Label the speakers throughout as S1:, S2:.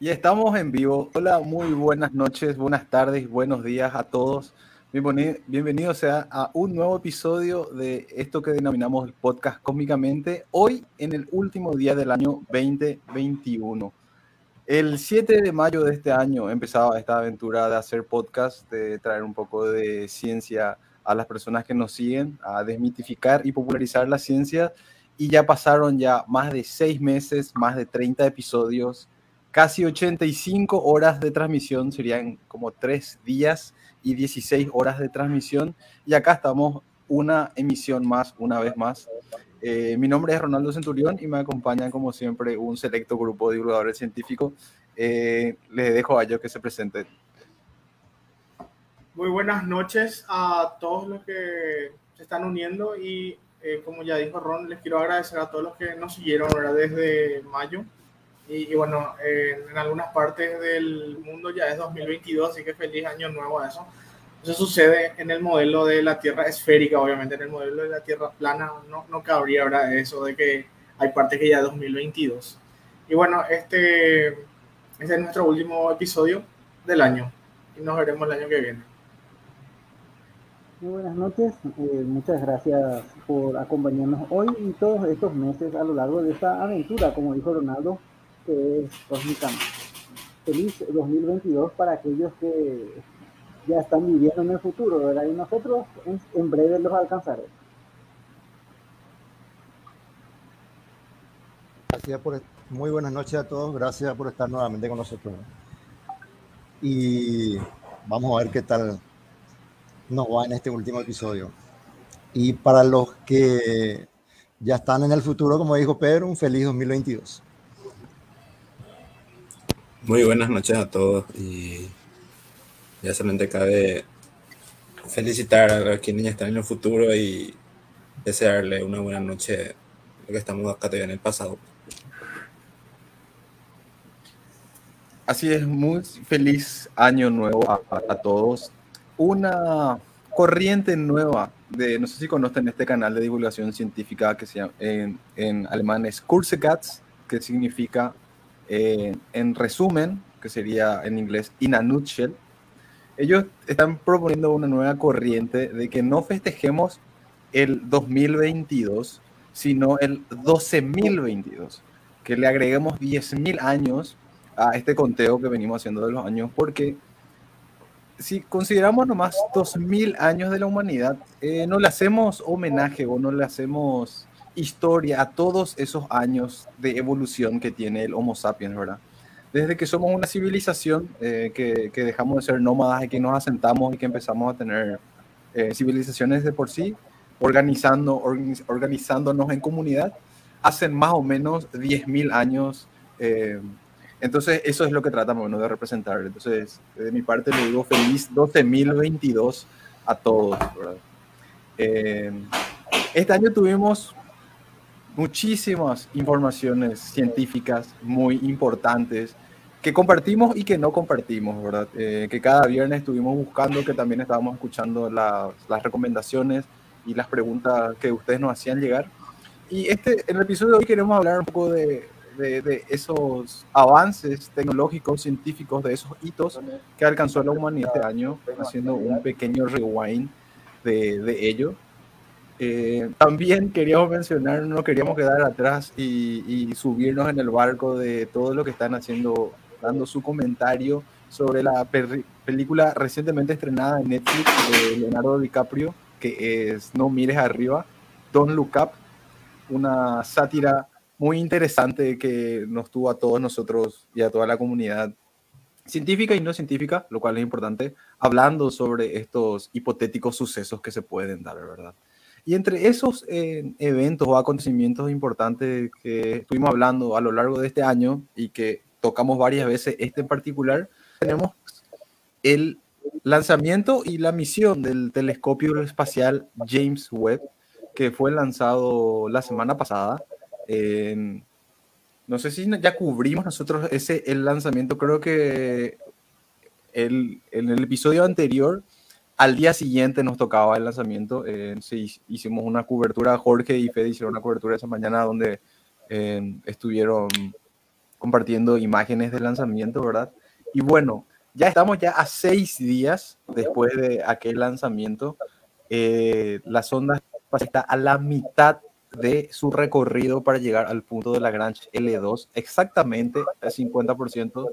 S1: Y estamos en vivo. Hola, muy buenas noches, buenas tardes, buenos días a todos. Bienvenidos sea a un nuevo episodio de esto que denominamos el podcast cómicamente. Hoy en el último día del año 2021. El 7 de mayo de este año empezaba esta aventura de hacer podcast, de traer un poco de ciencia a las personas que nos siguen, a desmitificar y popularizar la ciencia. Y ya pasaron ya más de seis meses, más de 30 episodios casi 85 horas de transmisión, serían como 3 días y 16 horas de transmisión. Y acá estamos una emisión más, una vez más. Eh, mi nombre es Ronaldo Centurión y me acompaña como siempre un selecto grupo de divulgadores científicos. Eh, les dejo a ellos que se presenten.
S2: Muy buenas noches a todos los que se están uniendo y eh, como ya dijo Ron, les quiero agradecer a todos los que nos siguieron desde mayo y, bueno, en algunas partes del mundo ya es 2022, así que feliz año nuevo a eso. Eso sucede en el modelo de la Tierra esférica, obviamente en el modelo de la Tierra plana no, no cabría ahora eso de que hay partes que ya es 2022. Y bueno, este, este es nuestro último episodio del año y nos veremos el año que viene.
S3: Muy buenas noches, eh, muchas gracias por acompañarnos hoy y todos estos meses a lo largo de esta aventura, como dijo Ronaldo, que es cósmicamente. Feliz 2022 para aquellos que ya están viviendo en el futuro, ¿verdad? Y nosotros en, breve los alcanzaremos.
S4: Gracias por, muy buenas noches a todos, gracias por estar nuevamente con nosotros. Y vamos a ver qué tal nos va en este último episodio. Y para los que ya están en el futuro, como dijo Pedro, un feliz 2022.
S5: Muy buenas noches a todos y ya solamente cabe felicitar a quienes ya están en el futuro y desearle una buena noche lo que estamos acá todavía en el pasado.
S1: Así es, muy feliz año nuevo a, todos. Una corriente nueva de, no sé si conocen este canal de divulgación científica que se llama, en, alemán es Kurzegats, que significa eh, en resumen, que sería en inglés in a nutshell, ellos están proponiendo una nueva corriente de que no festejemos el 2022, sino el 12022, que le agreguemos 10.000 años a este conteo que venimos haciendo de los años, porque si consideramos nomás 2.000 años de la humanidad, eh, no le hacemos homenaje o no le hacemos historia a todos esos años de evolución que tiene el Homo sapiens, ¿verdad? Desde que somos una civilización eh, que, que, dejamos de ser nómadas y que nos asentamos y que empezamos a tener eh, civilizaciones de por sí, organizando, organizándonos en comunidad, hacen más o menos 10.000 años. Eh, entonces, eso es lo que tratamos de representar. Entonces, de mi parte, le digo feliz 12.022 a todos. ¿verdad? este año tuvimos muchísimas informaciones científicas muy importantes que compartimos y que no compartimos, ¿verdad? Eh, que cada viernes estuvimos buscando, que también estábamos escuchando las recomendaciones y las preguntas que ustedes nos hacían llegar. Y este, en el episodio de hoy queremos hablar un poco de, de, esos avances tecnológicos, científicos, de esos hitos que alcanzó la humanidad este año, haciendo un pequeño rewind de, de ello. Eh, también queríamos mencionar, no queríamos quedar atrás y, subirnos en el barco de todo lo que están haciendo, dando su comentario sobre la película recientemente estrenada en Netflix de Leonardo DiCaprio, que es No mires arriba, Don't Look Up, una sátira muy interesante que nos tuvo a todos nosotros y a toda la comunidad científica y no científica, lo cual es importante, hablando sobre estos hipotéticos sucesos que se pueden dar, ¿verdad? Y entre esos eh, eventos o acontecimientos importantes que estuvimos hablando a lo largo de este año y que tocamos varias veces, este en particular, tenemos el lanzamiento y la misión del telescopio espacial James Webb, que fue lanzado la semana pasada. no sé si ya cubrimos nosotros ese el lanzamiento, creo que el, en el episodio anterior al día siguiente nos tocaba el lanzamiento. Eh, hicimos una cobertura, Jorge y Fede hicieron una cobertura esa mañana donde eh, estuvieron compartiendo imágenes del lanzamiento, ¿verdad? Y bueno, ya estamos ya a seis días después de aquel lanzamiento. Eh, la sonda está a la mitad de su recorrido para llegar al punto de Lagrange L2, exactamente al 50%.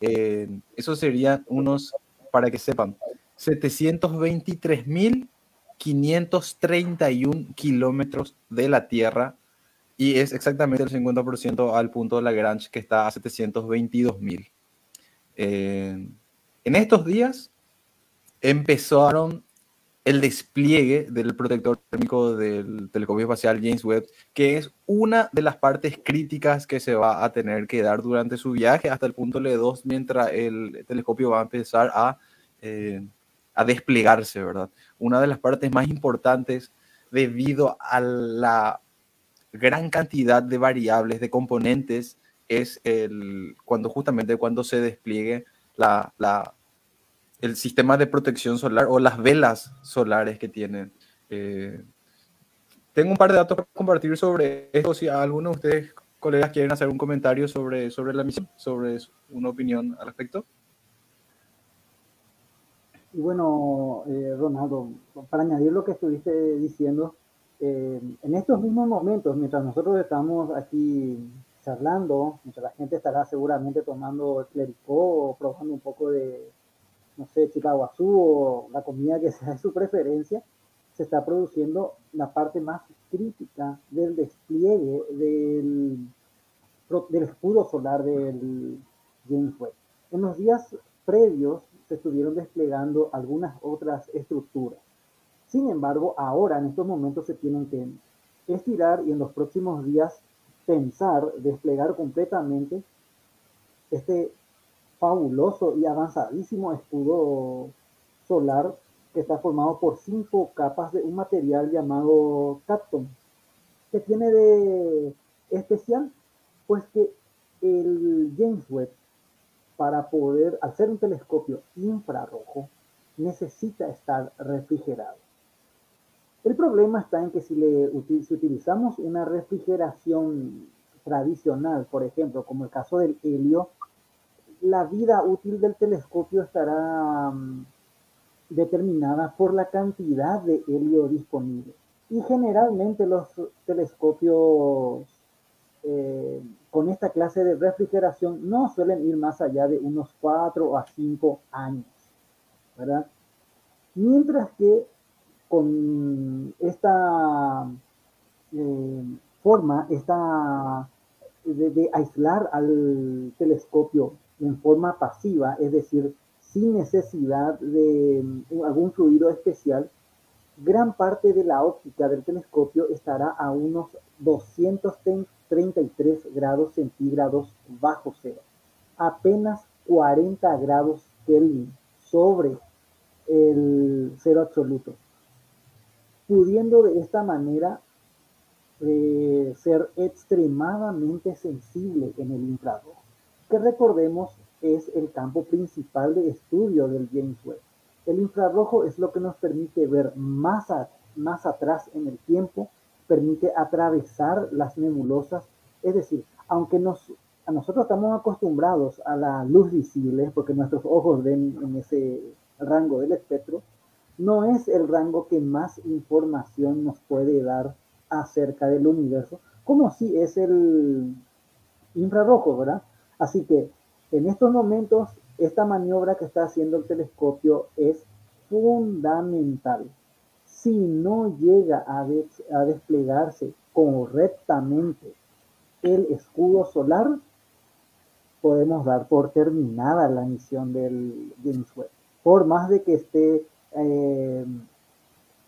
S1: Eh, eso serían unos, para que sepan, 723.531 kilómetros de la Tierra y es exactamente el 50% al punto de Lagrange que está a 722.000. Eh, en estos días empezaron el despliegue del protector térmico del telescopio espacial James Webb, que es una de las partes críticas que se va a tener que dar durante su viaje hasta el punto L2, mientras el telescopio va a empezar a, eh, a desplegarse, ¿verdad? Una de las partes más importantes debido a la gran cantidad de variables, de componentes, es el, cuando justamente cuando se despliegue la, el sistema de protección solar o las velas solares que tienen. Eh, tengo un par de datos para compartir sobre esto. Si alguno de ustedes, colegas, quieren hacer un comentario sobre, sobre la misión, sobre una opinión al respecto.
S3: Y bueno, eh, Ronaldo, para añadir lo que estuviste diciendo, eh, en estos mismos momentos, mientras nosotros estamos aquí charlando, mientras la gente estará seguramente tomando clericó o probando un poco de, no sé, chicaguazú o la comida que sea de su preferencia, se está produciendo la parte más crítica del despliegue del, del escudo solar del James Webb. En los días previos se estuvieron desplegando algunas otras estructuras. Sin embargo, ahora en estos momentos se tienen que estirar y en los próximos días pensar, desplegar completamente este fabuloso y avanzadísimo escudo solar que está formado por cinco capas de un material llamado Capton. ¿Qué tiene de especial? Pues que el James Webb, para poder hacer un telescopio infrarrojo, necesita estar refrigerado. El problema está en que si, le, si utilizamos una refrigeración tradicional, por ejemplo, como el caso del helio, la vida útil del telescopio estará mm, determinada por la cantidad de helio disponible. Y generalmente los telescopios eh, con esta clase de refrigeración no suelen ir más allá de unos 4 a 5 años, ¿verdad? Mientras que con esta eh, forma, esta de, aislar al telescopio en forma pasiva, es decir, sin necesidad de mm, algún fluido especial, gran parte de la óptica del telescopio estará a unos 233 grados centígrados bajo cero, apenas 40 grados Kelvin sobre el cero absoluto, pudiendo de esta manera eh, ser extremadamente sensible en el infrarrojo que recordemos es el campo principal de estudio del James Webb. El infrarrojo es lo que nos permite ver más, atrás en el tiempo, permite atravesar las nebulosas, es decir, aunque a nosotros estamos acostumbrados a la luz visible, porque nuestros ojos ven en ese rango del espectro, no es el rango que más información nos puede dar acerca del universo, como si es el infrarrojo, ¿verdad? Así que en estos momentos, esta maniobra que está haciendo el telescopio es fundamental. Si no llega a, desplegarse correctamente el escudo solar, podemos dar por terminada la misión del James Webb. Por más de que esté eh,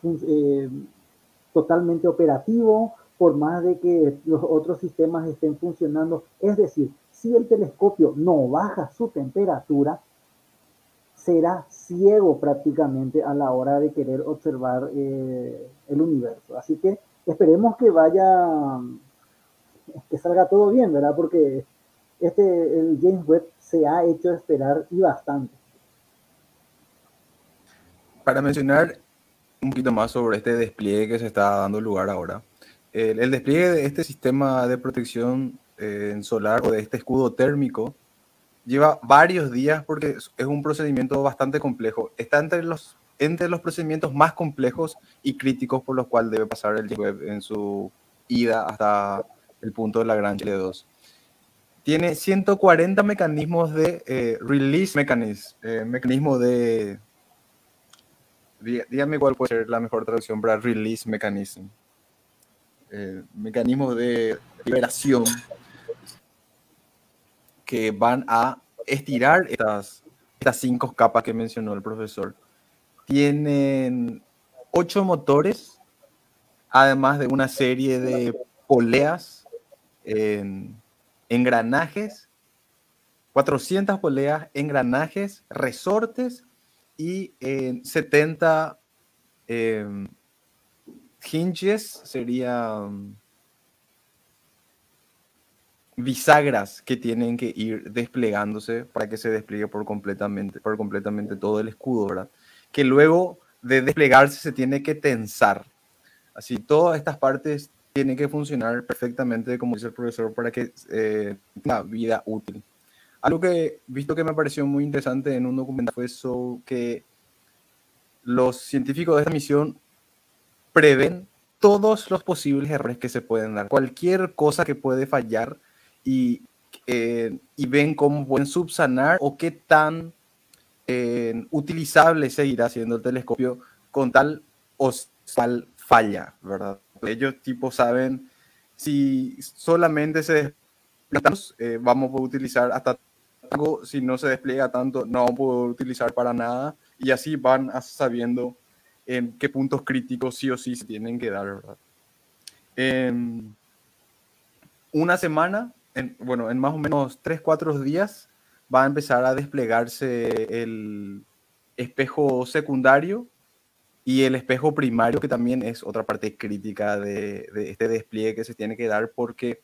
S3: eh, totalmente operativo, por más de que los otros sistemas estén funcionando, es decir, si el telescopio no baja su temperatura, será ciego prácticamente a la hora de querer observar eh, el universo. Así que esperemos que vaya, que salga todo bien, ¿verdad? Porque este, el James Webb se ha hecho esperar y bastante.
S1: Para mencionar un poquito más sobre este despliegue que se está dando lugar ahora, el, el despliegue de este sistema de protección en solar o de este escudo térmico lleva varios días porque es un procedimiento bastante complejo. Está entre los, entre los procedimientos más complejos y críticos por los cuales debe pasar el web en su ida hasta el punto de la gran Chile 2. Tiene 140 mecanismos de eh, release mechanism, eh, mecanismo de... Dígame cuál puede ser la mejor traducción para release mechanism. Eh, de liberación que van a estirar estas, estas cinco capas que mencionó el profesor. Tienen ocho motores, además de una serie de poleas, engranajes, 400 poleas, engranajes, resortes y 70 em, hinges, sería bisagras que tienen que ir desplegándose para que se despliegue por completamente, por completamente todo el escudo, ¿verdad? Que luego de desplegarse se tiene que tensar. Así, todas estas partes tienen que funcionar perfectamente, como dice el profesor, para que eh, tenga vida útil. Algo que, visto que me pareció muy interesante en un documental fue eso que los científicos de esta misión prevén todos los posibles errores que se pueden dar. Cualquier cosa que puede fallar y, eh, y ven cómo pueden subsanar o qué tan eh, utilizable seguirá siendo el telescopio con tal o tal falla, ¿verdad? Ellos tipo saben si solamente se eh, vamos a utilizar hasta algo, si no se despliega tanto, no vamos a poder utilizar para nada y así van sabiendo en qué puntos críticos sí o sí se tienen que dar, ¿verdad? En una semana, en, bueno, en más o menos 3, 4 días, va a empezar a desplegarse el espejo secundario y el espejo primario, que también es otra parte crítica de, este despliegue que se tiene que dar, porque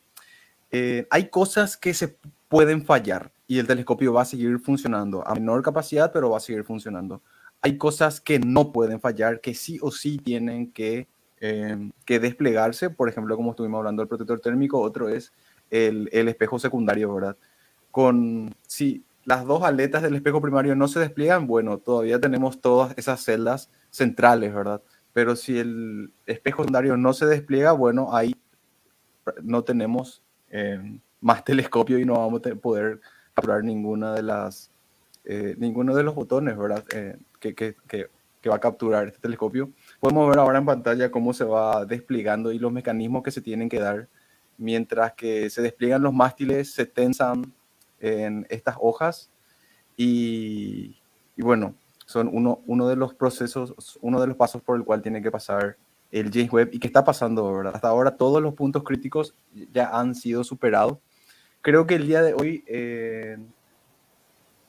S1: eh, hay cosas que se pueden fallar y el telescopio va a seguir funcionando a menor capacidad, pero va a seguir funcionando hay cosas que no pueden fallar, que sí o sí tienen que, em, que desplegarse. Por ejemplo, como estuvimos hablando del protector térmico, otro es el, espejo secundario, ¿verdad? Con, si las dos aletas del espejo primario no se despliegan, bueno, todavía tenemos todas esas celdas centrales, ¿verdad? Pero si el espejo secundario no se despliega, bueno, ahí no tenemos em, más telescopio y no vamos a poder capturar ninguna de las, eh, ninguno de los botones, ¿verdad? Eh, que, va a capturar este telescopio. Podemos ver ahora en pantalla cómo se va desplegando y los mecanismos que se tienen que dar. Mientras que se despliegan los mástiles, se tensan en estas hojas y, bueno, son uno, uno de los procesos, uno de los pasos por el cual tiene que pasar el James Webb y que está pasando, ¿verdad? Hasta ahora todos los puntos críticos ya han sido superados. Creo que el día de hoy eh,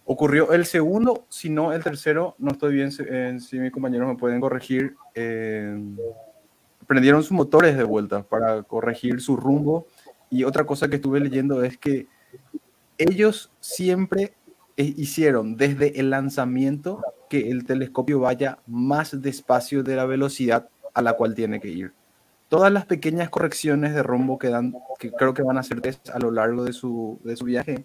S1: Ocurrió el segundo, si no el tercero, no estoy bien si mis compañeros me pueden corregir. Eh, prendieron sus motores de vuelta para corregir su rumbo. Y otra cosa que estuve leyendo es que ellos siempre eh, hicieron desde el lanzamiento que el telescopio vaya más despacio de la velocidad a la cual tiene que ir. Todas las pequeñas correcciones de rumbo que dan, que creo que van a hacer a lo largo de su, de su viaje,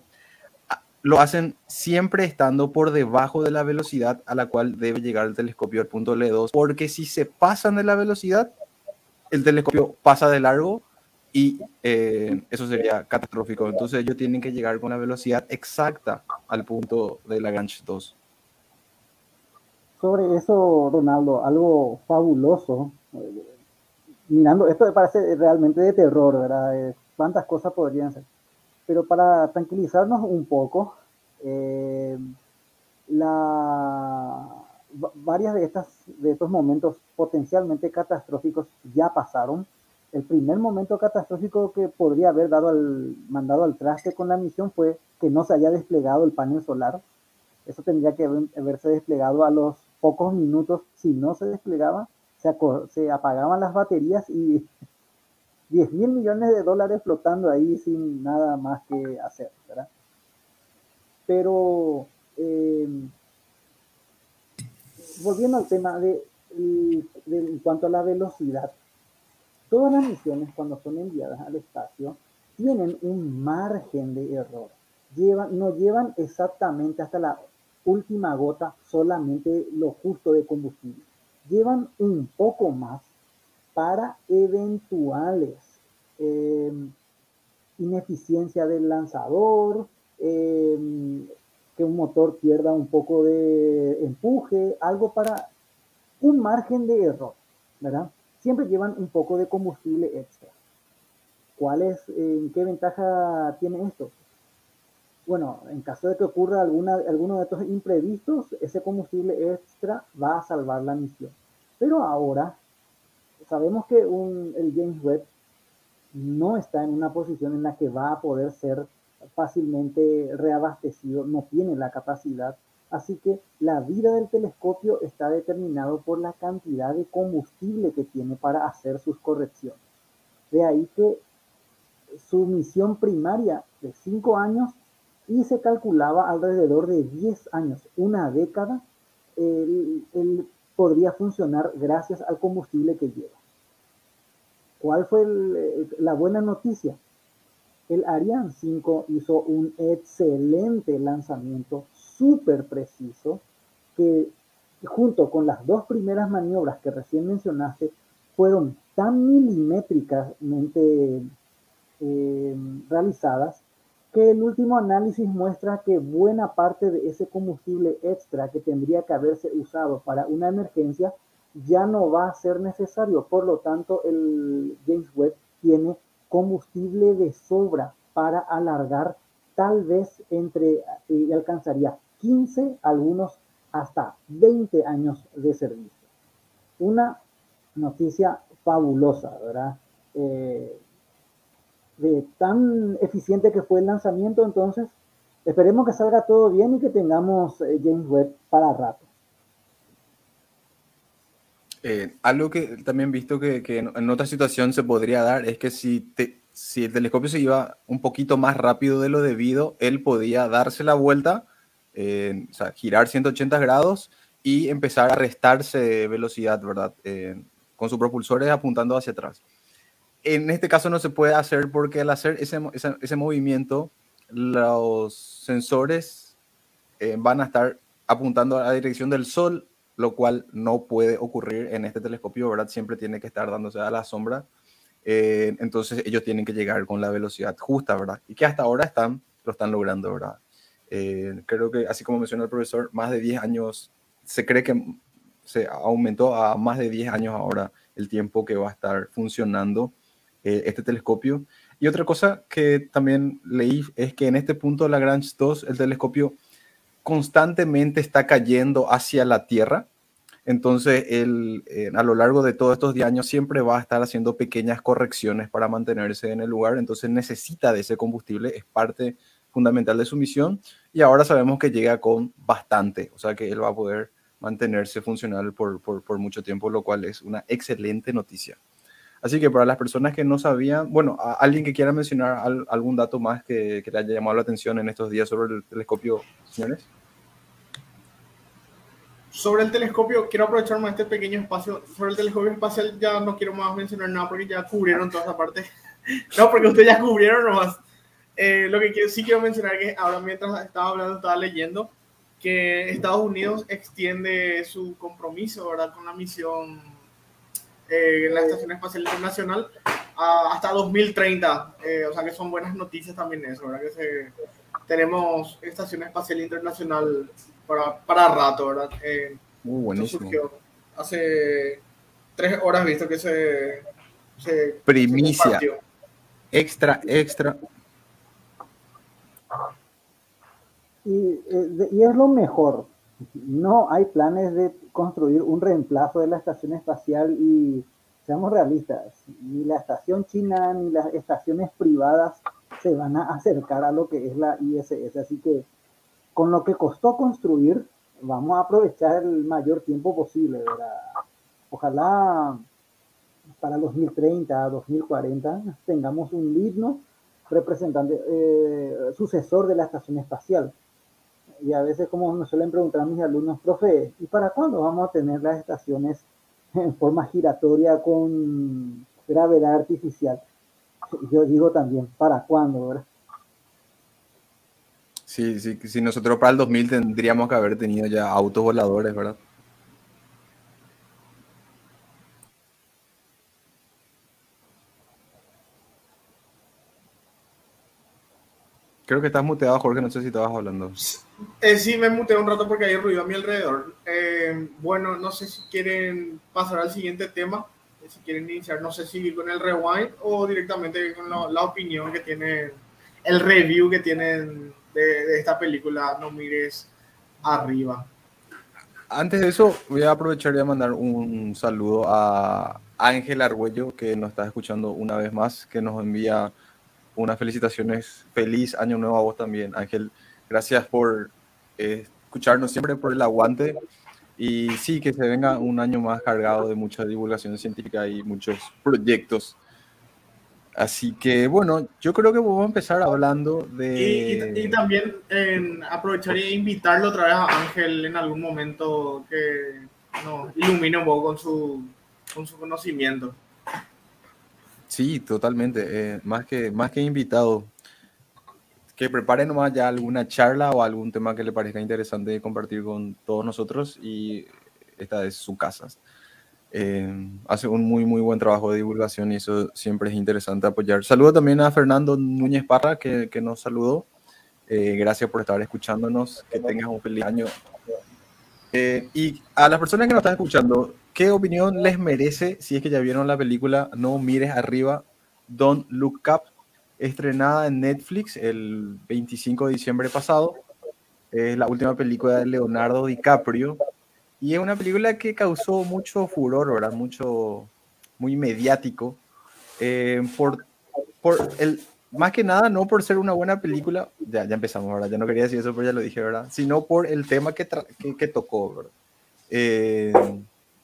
S1: lo hacen siempre estando por debajo de la velocidad a la cual debe llegar el telescopio al punto L2, porque si se pasan de la velocidad, el telescopio pasa de largo y eh, eso sería catastrófico. Entonces ellos tienen que llegar con la velocidad exacta al punto de Lagrange 2.
S3: Sobre eso, Ronaldo, algo fabuloso. Mirando, esto me parece realmente de terror, ¿verdad? ¿Cuántas cosas podrían ser? Pero para tranquilizarnos un poco, eh, la, varias de, estas, de estos momentos potencialmente catastróficos ya pasaron. El primer momento catastrófico que podría haber dado al, mandado al traste con la misión fue que no se haya desplegado el panel solar. Eso tendría que haberse desplegado a los pocos minutos. Si no se desplegaba, se, apagaban las baterías y 10 mil millones de dólares flotando ahí sin nada más que hacer, ¿verdad? Pero eh, volviendo al tema de, en cuanto a la velocidad, todas las misiones cuando son enviadas al espacio tienen un margen de error. Llevan, no llevan exactamente hasta la última gota solamente lo justo de combustible. Llevan un poco más para eventuales eh, ineficiencia del lanzador, eh, que un motor pierda un poco de empuje, algo para un margen de error, ¿verdad? Siempre llevan un poco de combustible extra. ¿Cuál es, en qué ventaja tiene esto? Bueno, en caso de que ocurra alguna, alguno de estos imprevistos, ese combustible extra va a salvar la misión. Pero ahora sabemos que el James Webb no está en una posición en la que va a poder ser fácilmente reabastecido, no tiene la capacidad. Así que la vida del telescopio está determinado por la cantidad de combustible que tiene para hacer sus correcciones. De ahí que su misión primaria de 5 años y se calculaba alrededor de 10 años, una década, él, podría funcionar gracias al combustible que lleva. ¿Cuál fue el, la buena noticia? El Ariane 5 hizo un excelente lanzamiento, súper preciso, que junto con las dos primeras maniobras que recién mencionaste, fueron tan milimétricamente eh, realizadas que el último análisis muestra que buena parte de ese combustible extra que tendría que haberse usado para una emergencia ya no va a ser necesario. Por lo tanto, el James Webb tiene combustible de sobra para alargar tal vez entre, y alcanzaría 15, algunos hasta 20 años de servicio. Una noticia fabulosa, ¿verdad? Eh, de tan eficiente que fue el lanzamiento, entonces esperemos que salga todo bien y que tengamos eh, James Webb para rato.
S1: Eh, algo que también visto que, que, en otra situación se podría dar es que si, te, si el telescopio se iba un poquito más rápido de lo debido, él podía darse la vuelta, eh, o sea, girar 180 grados y empezar a restarse velocidad, ¿verdad? Eh, con sus propulsores apuntando hacia atrás. En este caso no se puede hacer porque al hacer ese, ese, ese movimiento, los sensores eh, van a estar apuntando a la dirección del Sol lo cual no puede ocurrir en este telescopio, ¿verdad? Siempre tiene que estar dándose a la sombra. Eh, entonces ellos tienen que llegar con la velocidad justa, ¿verdad? Y que hasta ahora están, lo están logrando, ¿verdad? Eh, creo que, así como mencionó el profesor, más de 10 años, se cree que se aumentó a más de 10 años ahora el tiempo que va a estar funcionando eh, este telescopio. Y otra cosa que también leí es que en este punto Lagrange 2, el telescopio constantemente está cayendo hacia la Tierra. Entonces, él, eh, a lo largo de todos estos 10 años siempre va a estar haciendo pequeñas correcciones para mantenerse en el lugar. Entonces, necesita de ese combustible, es parte fundamental de su misión. Y ahora sabemos que llega con bastante, o sea que él va a poder mantenerse funcional por, por, por mucho tiempo, lo cual es una excelente noticia. Así que para las personas que no sabían, bueno, alguien que quiera mencionar al, algún dato más que, que, le haya llamado la atención en estos días sobre el telescopio, señores.
S2: Sobre el telescopio, quiero aprovechar más este pequeño espacio. Sobre el telescopio espacial ya no quiero más mencionar nada porque ya cubrieron toda esa parte. no, porque ustedes ya cubrieron nomás. Eh, lo que quiero, sí quiero mencionar que ahora mientras estaba hablando, estaba leyendo que Estados Unidos extiende su compromiso ¿verdad? con la misión eh, en la Estación Espacial Internacional a, hasta 2030. Eh, o sea que son buenas noticias también eso, ¿verdad? Que se, tenemos Estación Espacial Internacional para, para rato, ¿verdad? Eh,
S1: Muy buenísimo.
S2: Surgió hace tres horas visto que se... se
S1: Primicia. Se extra, extra.
S3: Y, y es lo mejor. No hay planes de construir un reemplazo de la estación espacial y seamos realistas, ni la estación china ni las estaciones privadas se van a acercar a lo que es la ISS. Así que con lo que costó construir, vamos a aprovechar el mayor tiempo posible. Ojalá para 2030, 2040 tengamos un digno representante, eh, sucesor de la estación espacial y a veces como me suelen preguntar mis alumnos, profe, ¿y para cuándo vamos a tener las estaciones en forma giratoria con gravedad artificial? yo digo también, ¿para cuándo, verdad?
S1: Sí, sí, si nosotros para el 2000 tendríamos que haber tenido ya autos voladores, ¿verdad? Creo que estás muteado, Jorge, no sé si estabas hablando.
S2: Eh, sí, me muteé un rato porque hay ruido a mi alrededor. Eh, bueno, no sé si quieren pasar al siguiente tema, si quieren iniciar, no sé si con el rewind o directamente con la, opinión que tienen, el review que tienen de, esta película, No mires arriba.
S1: Antes de eso, voy a aprovechar y mandar un saludo a Ángel Argüello, que nos está escuchando una vez más, que nos envía unas felicitaciones. Feliz año nuevo a vos también, Ángel. Gracias por eh, escucharnos siempre, por el aguante. Y sí, que se venga un año más cargado de mucha divulgación científica y muchos proyectos. Así que bueno, yo creo que vamos a empezar hablando de...
S2: Y, también aprovecharía e invitarlo otra vez a Ángel en algún momento que nos ilumine un poco con su, con su conocimiento.
S1: Sí, totalmente. Eh, más, que, más que invitado. Que prepare nomás ya alguna charla o algún tema que le parezca interesante compartir con todos nosotros y esta es su casa. Eh, hace un muy, muy buen trabajo de divulgación y eso siempre es interesante apoyar. Saludo también a Fernando Núñez Parra que, que nos saludó. Eh, gracias por estar escuchándonos. Que tengas un feliz año. y a las personas que nos están escuchando, ¿Qué opinión les merece si es que ya vieron la película No mires arriba, Don't Look Up, estrenada en Netflix el 25 de diciembre pasado? Es la última película de Leonardo DiCaprio y es una película que causó mucho furor, ¿verdad? Mucho, muy mediático. Eh, por, por el, más que nada, no por ser una buena película, ya, ya empezamos, ¿verdad? Ya no quería decir eso, pero ya lo dije, ¿verdad? Sino por el tema que, que, que, tocó, ¿verdad? Eh,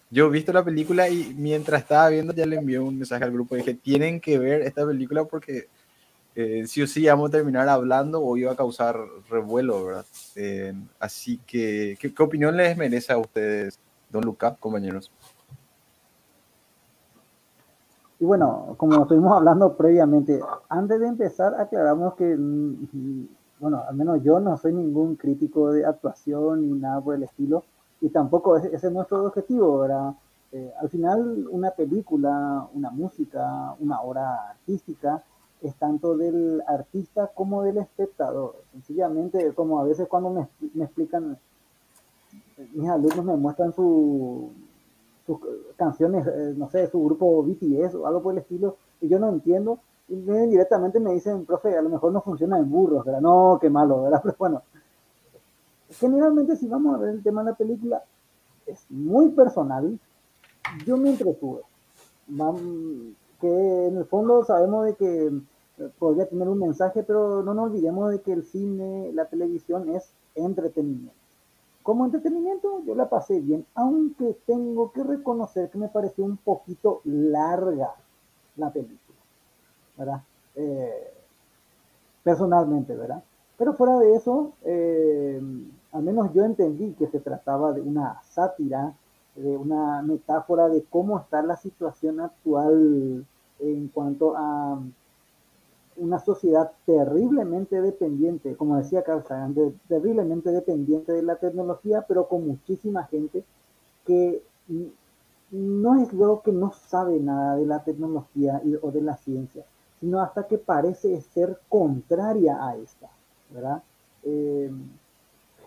S1: yo he visto la película y mientras estaba viendo ya le envié un mensaje al grupo y dije, tienen que ver esta película porque eh, sí o sí vamos a terminar hablando o iba a causar revuelo, ¿verdad? Eh, así que, ¿qué, opinión les merece a ustedes, don Luca, compañeros?
S3: Y bueno, como estuvimos hablando previamente, antes de empezar aclaramos que, mm, bueno, al menos yo no soy ningún crítico de actuación ni nada por el estilo y tampoco ese, es nuestro objetivo, ¿verdad? Eh, al final una película, una música, una obra artística es tanto del artista como del espectador. Sencillamente, como a veces cuando me, me explican, mis alumnos me muestran su, sus canciones, eh, no sé, su grupo BTS o algo por el estilo, y yo no entiendo, y directamente me dicen, profe, a lo mejor no funciona en burros, ¿verdad? No, qué malo, ¿verdad? Pero bueno, generalmente si vamos a ver el tema de la película, es muy personal. Yo me entretuve. Que en el fondo sabemos de que eh, podría tener un mensaje, pero no nos olvidemos de que el cine, la televisión es entretenimiento. Como entretenimiento yo la pasé bien, aunque tengo que reconocer que me pareció un poquito larga la película, ¿verdad? Eh, personalmente, ¿verdad? Pero fuera de eso, eh, al menos yo entendí que se trataba de una sátira, de una metáfora de cómo está la situación actual en cuanto a una sociedad terriblemente dependiente, como decía Carl Sagan, terriblemente dependiente de la tecnología, pero con muchísima gente que no es luego que no sabe nada de la tecnología o de la ciencia, sino hasta que parece ser contraria a esta, ¿verdad? Eh,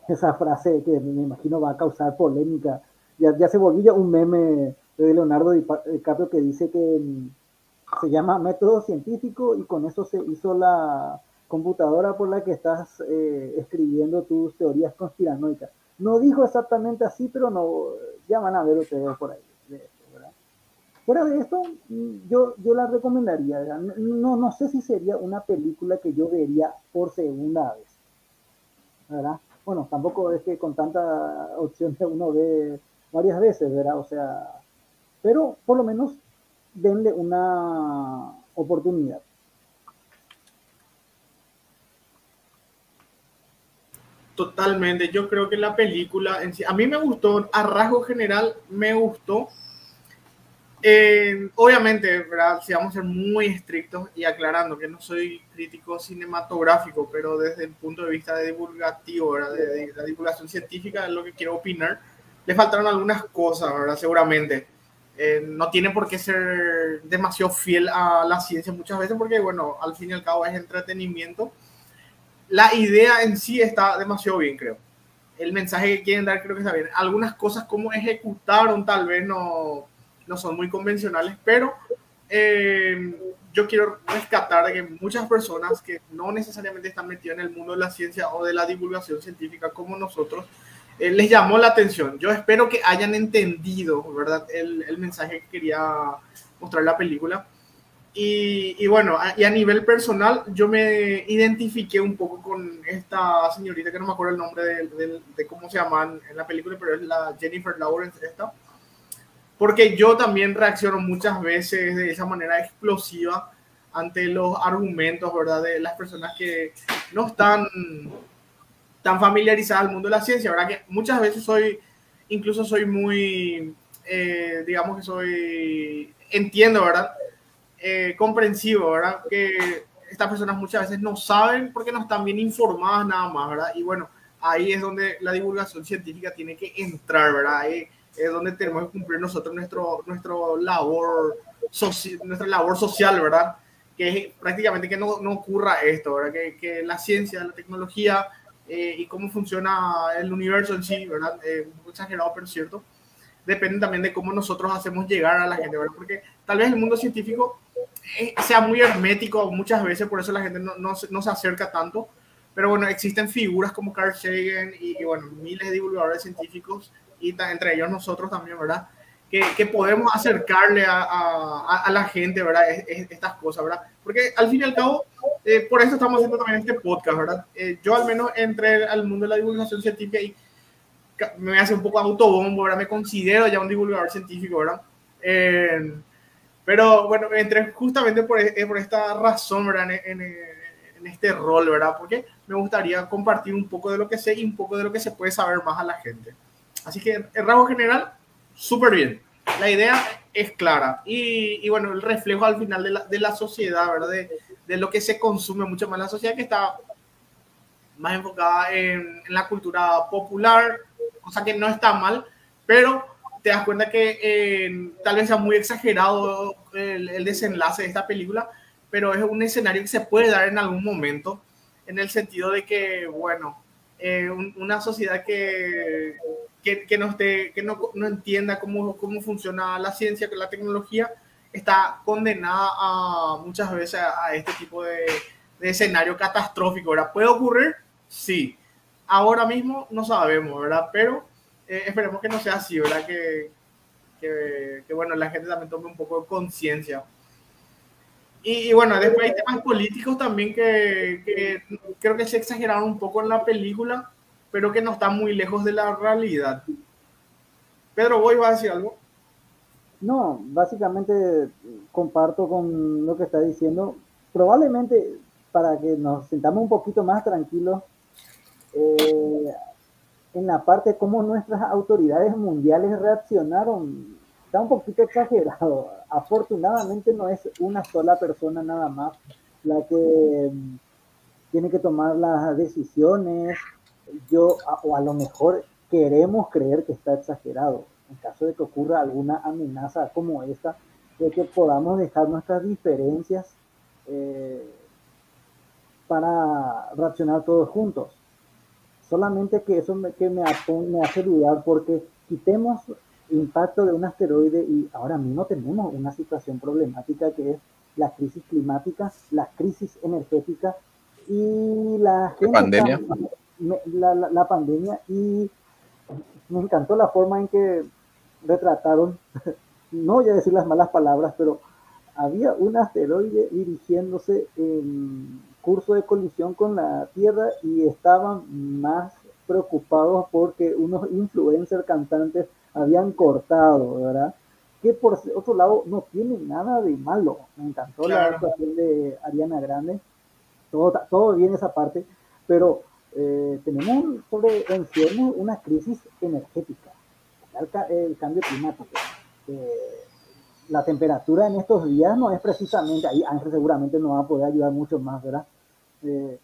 S3: esa frase que me imagino va a causar polémica. Ya, ya se volvió un meme de Leonardo DiCaprio que dice que mm, se llama método científico y con eso se hizo la computadora por la que estás eh, escribiendo tus teorías conspiranoicas. No dijo exactamente así, pero no, ya van a ver ustedes por ahí. Fuera de esto, mm, yo, yo la recomendaría. No, no sé si sería una película que yo vería por segunda vez. ¿verdad? bueno, tampoco es que con tanta opción uno ve varias veces, ¿verdad? O sea, pero por lo menos denle una oportunidad.
S2: Totalmente, yo creo que la película a mí me gustó, a rasgo general me gustó. Eh, obviamente. Si vamos a ser muy estrictos y aclarando que no soy crítico cinematográfico, pero desde el punto de vista de divulgativo, de, la divulgación científica, es lo que quiero opinar. Le faltaron algunas cosas, ¿verdad? Seguramente. Eh, no tiene por qué ser demasiado fiel a la ciencia muchas veces, porque, bueno, al fin y al cabo es entretenimiento. La idea en sí está demasiado bien, creo. El mensaje que quieren dar creo que está bien. Algunas cosas como ejecutaron tal vez no no son muy convencionales, pero eh, yo quiero rescatar que muchas personas que no necesariamente están metidas en el mundo de la ciencia o de la divulgación científica como nosotros, eh, les llamó la atención. Yo espero que hayan entendido, ¿verdad?, el, el mensaje que quería mostrar la película. Y, y, bueno, a, y a nivel personal, yo me identifiqué un poco con esta señorita que no me acuerdo el nombre de, de, de cómo se llaman en la película, pero es la Jennifer Lawrence esta porque yo también reacciono muchas veces de esa manera explosiva ante los argumentos, ¿verdad? De las personas que no están tan familiarizadas al mundo de la ciencia, ¿verdad? Que muchas veces soy, incluso soy muy, eh, digamos que soy, entiendo, ¿verdad? Eh, comprensivo, ¿verdad? Que estas personas muchas veces no saben porque no están bien informadas nada más, ¿verdad? Y bueno, ahí es donde la divulgación científica tiene que entrar, ¿verdad? Ahí, es donde tenemos que cumplir nosotros nuestro, nuestro labor nuestra labor social, ¿verdad? Que es prácticamente que no, no ocurra esto, ¿verdad? Que, que, la ciencia, la tecnología eh, y cómo funciona el universo en sí, ¿verdad? Eh, un poco exagerado, pero cierto. Depende también de cómo nosotros hacemos llegar a la gente, ¿verdad? Porque tal vez el mundo científico eh, sea muy hermético muchas veces, por eso la gente no, no, no, se acerca tanto. Pero bueno, existen figuras como Carl Sagan y, y bueno, miles de divulgadores científicos y entre ellos nosotros también, ¿verdad? Que, que podemos acercarle a, a, a, la gente, ¿verdad? Es, es, estas cosas, ¿verdad? Porque al fin y al cabo, eh, por eso estamos haciendo también este podcast, ¿verdad? Eh, yo al menos entré al mundo de la divulgación científica y me hace un poco autobombo, ¿verdad? Me considero ya un divulgador científico, ¿verdad? Eh, pero bueno, entré justamente por, eh, por esta razón, ¿verdad? En, en, en, este rol, ¿verdad? Porque me gustaría compartir un poco de lo que sé y un poco de lo que se puede saber más a la gente. Así que el rasgo general, súper bien. La idea es clara. Y, y, bueno, el reflejo al final de la, de la sociedad, ¿verdad? De, de, lo que se consume mucho más la sociedad que está más enfocada en, en, la cultura popular, cosa que no está mal, pero te das cuenta que eh, tal vez sea muy exagerado el, el, desenlace de esta película, pero es un escenario que se puede dar en algún momento, en el sentido de que, bueno, eh, un, una sociedad que, que, que, no, esté, que no, no, entienda cómo, cómo funciona la ciencia, que la tecnología está condenada a muchas veces a, a este tipo de, de, escenario catastrófico, ¿verdad? ¿Puede ocurrir? Sí. Ahora mismo no sabemos, ¿verdad? Pero eh, esperemos que no sea así, ¿verdad? Que, que, que, bueno, la gente también tome un poco de conciencia. Y, y, bueno, después hay temas políticos también que, que creo que se exageraron un poco en la película pero que no está muy lejos de la realidad. Pedro, ¿vos ibas a decir algo?
S3: No, básicamente comparto con lo que está diciendo. Probablemente para que nos sintamos un poquito más tranquilos, eh, en la parte de cómo nuestras autoridades mundiales reaccionaron, está un poquito exagerado. Afortunadamente no es una sola persona nada más la que tiene que tomar las decisiones, yo, o a lo mejor queremos creer que está exagerado. En caso de que ocurra alguna amenaza como esta, de que podamos dejar nuestras diferencias eh, para reaccionar todos juntos. Solamente que eso me, que me, me hace dudar porque quitemos impacto de un asteroide y ahora mismo tenemos una situación problemática que es la crisis climática, la crisis energética y la,
S1: la pandemia
S3: la, la, la, pandemia y me encantó la forma en que retrataron, no voy a decir las malas palabras, pero había un asteroide dirigiéndose en curso de colisión con la Tierra y estaban más preocupados porque unos influencers cantantes habían cortado, ¿verdad? Que por otro lado no tiene nada de malo. Me encantó claro. la actuación de Ariana Grande, todo, todo bien esa parte, pero eh, tenemos sobre en ciernes una crisis energética, el, el cambio climático. Eh, la temperatura en estos días no es precisamente, ahí Ángel seguramente nos va a poder ayudar mucho más, ¿verdad? Eh,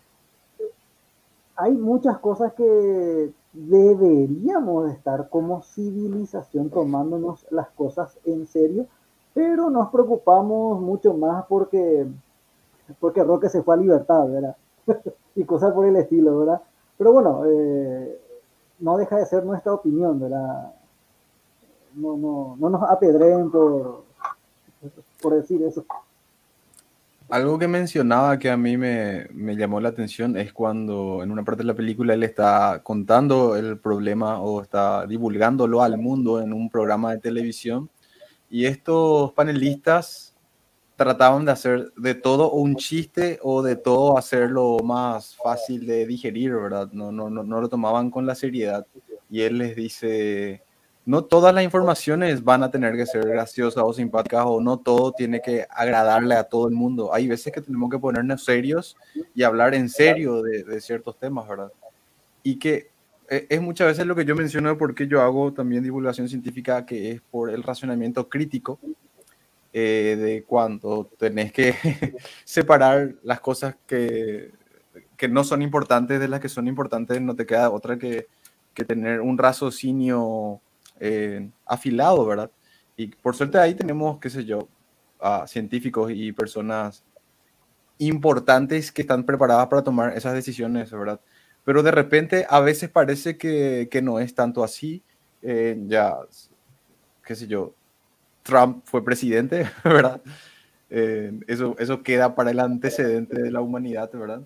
S3: hay muchas cosas que deberíamos estar como civilización tomándonos las cosas en serio, pero nos preocupamos mucho más porque, porque Roque se fue a libertad, ¿verdad? y cosas por el estilo, ¿verdad? Pero bueno, eh, no deja de ser nuestra opinión, ¿verdad? No, no, no nos apedreen por, por decir eso.
S1: Algo que mencionaba que a mí me, me, llamó la atención es cuando en una parte de la película él está contando el problema o está divulgándolo al mundo en un programa de televisión y estos panelistas trataban de hacer de todo un chiste o de todo hacerlo más fácil de digerir, ¿verdad? No, no, no, no lo tomaban con la seriedad y él les dice no todas las informaciones van a tener que ser graciosas o simpáticas o no todo tiene que agradarle a todo el mundo. Hay veces que tenemos que ponernos serios y hablar en serio de, ciertos temas, ¿verdad? Y que e, es muchas veces lo que yo menciono de por yo hago también divulgación científica, que es por el razonamiento crítico eh, de cuando tenés que separar las cosas que, que no son importantes de las que son importantes, no te queda otra que, que tener un raciocinio eh, afilado, ¿verdad? Y por suerte ahí tenemos, qué sé yo, a científicos y personas importantes que están preparadas para tomar esas decisiones, ¿verdad? Pero de repente a veces parece que, que no es tanto así. Eh, ya, qué sé yo, Trump fue presidente, ¿verdad? Eh, eso, eso queda para el antecedente de la humanidad, ¿verdad?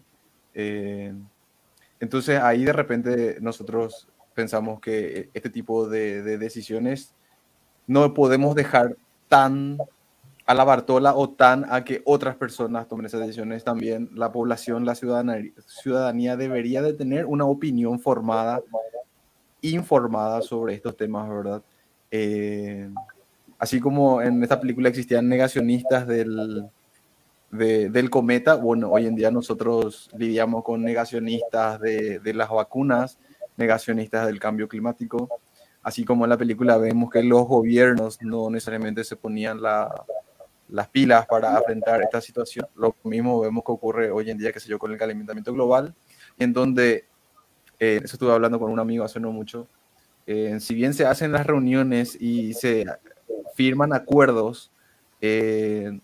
S1: entonces ahí de repente nosotros pensamos que este tipo de, decisiones no podemos dejar tan a la Bartola o tan a que otras personas tomen esas decisiones. También la población, la ciudadanía, ciudadanía debería de tener una opinión formada, informada sobre estos temas, ¿verdad? Eh, así como en esta película existían negacionistas del, del cometa, bueno, hoy en día nosotros lidiamos con negacionistas de, de las vacunas, negacionistas del cambio climático, así como en la película vemos que los gobiernos no necesariamente se ponían las pilas para enfrentar esta situación. Lo mismo vemos que ocurre hoy en día, que sé yo, con el calentamiento global, en donde, eh, eso estuve hablando con un amigo hace no mucho, eh, si bien se hacen las reuniones y se firman acuerdos, eh,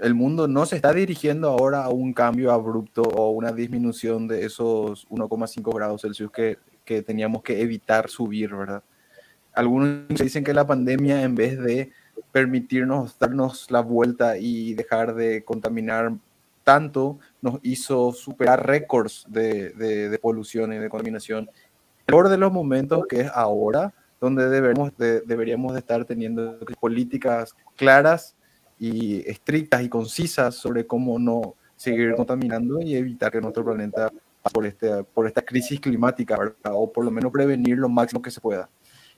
S1: el mundo no se está dirigiendo ahora a un cambio abrupto o una disminución de esos 1,5 grados Celsius que, que, teníamos que evitar subir, ¿verdad? Algunos dicen que la pandemia, en vez de permitirnos darnos la vuelta y dejar de contaminar tanto, nos hizo superar récords de, de, polución y de contaminación. El peor de los momentos que es ahora, donde debemos de, deberíamos de estar teniendo políticas claras y estrictas y concisas sobre cómo no seguir contaminando y evitar que nuestro planeta pase por, este, por esta crisis climática, o por lo menos prevenir lo máximo que se pueda.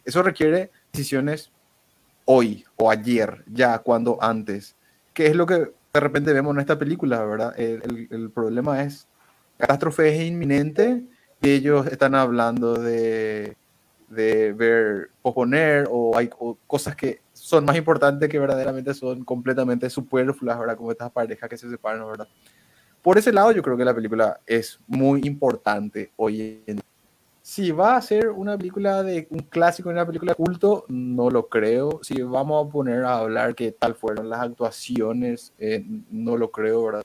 S1: Eso requiere decisiones hoy o ayer, ya cuando antes, que es lo que de repente vemos en esta película, ¿verdad? El, el, problema es, catástrofe es inminente y ellos están hablando de, de ver, posponer o hay cosas que son más importantes que verdaderamente son completamente superfluas, ¿verdad? Como estas parejas que se separan, ¿verdad? Por ese lado, yo creo que la película es muy importante hoy en día. Si va a ser una película de un clásico, una película culto, no lo creo. Si vamos a poner a hablar qué tal fueron las actuaciones, eh, no lo creo, ¿verdad?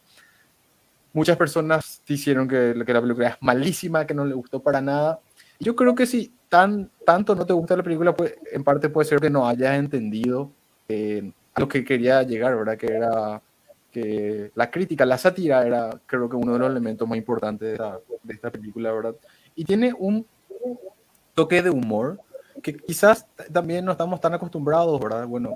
S1: Muchas personas dijeron que, que la película es malísima, que no le gustó para nada. Yo creo que si tan, tanto no te gusta la película, pues en parte puede ser que no hayas entendido eh, a lo que quería llegar, ¿verdad? Que era que la crítica, la sátira era creo que uno de los elementos más importantes de esta, película, ¿verdad? Y tiene un toque de humor que quizás también no estamos tan acostumbrados, ¿verdad? Bueno,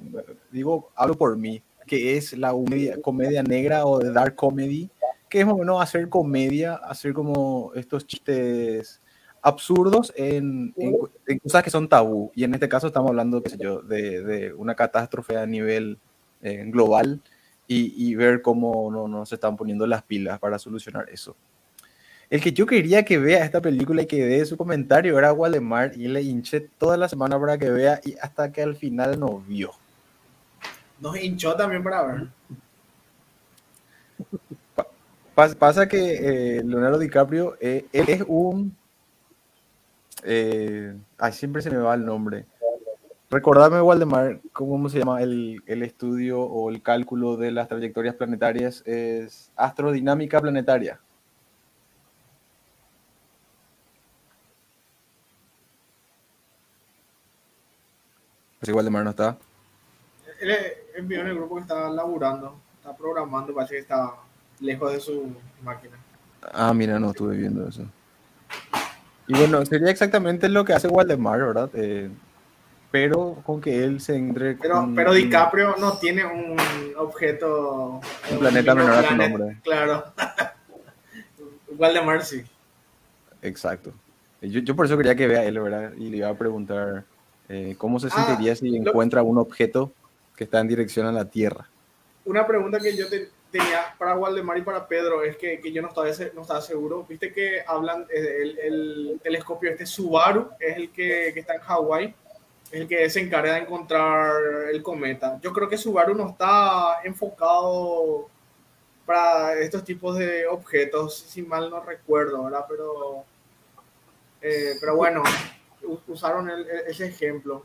S1: digo, hablo por mí, que es la comedia, negra o de dark comedy, que es bueno hacer comedia, hacer como estos chistes absurdos en, en, cosas que son tabú. Y en este caso estamos hablando, qué sé yo, de, de una catástrofe a nivel eh, global y, y, ver cómo no, no se están poniendo las pilas para solucionar eso. El que yo quería que vea esta película y que dé su comentario era Waldemar y le hinché toda la semana para que vea y hasta que al final no vio.
S2: Nos hinchó también para ver.
S1: pasa que eh, Leonardo DiCaprio eh, es un... Eh, ay, siempre se me va el nombre. Recordame, Waldemar, ¿cómo se llama el, el, estudio o el cálculo de las trayectorias planetarias? Es astrodinámica planetaria. Pues igual Waldemar no está.
S2: Él envió en el grupo que está laburando, está programando, parece que está lejos de su máquina.
S1: Ah, mira, no estuve viendo eso. Y bueno, sería exactamente lo que hace Waldemar, ¿verdad? Eh, pero con que él se entre.
S2: Pero, pero DiCaprio no tiene un objeto.
S1: Un planeta menor a su nombre.
S2: Claro. Waldemar sí.
S1: Exacto. Yo, yo, por eso quería que vea él, ¿verdad? Y le iba a preguntar eh, cómo se ah, sentiría si encuentra un objeto que está en dirección a la Tierra.
S2: Una pregunta que yo te, para Waldemar y para Pedro es que, que yo no estaba, seguro. Viste que hablan, eh, el, el telescopio este Subaru es el que, que está en Hawái, es el que se encarga de encontrar el cometa. Yo creo que Subaru no está enfocado para estos tipos de objetos, si mal no recuerdo, ¿verdad? Pero, eh, pero bueno, usaron ese ejemplo.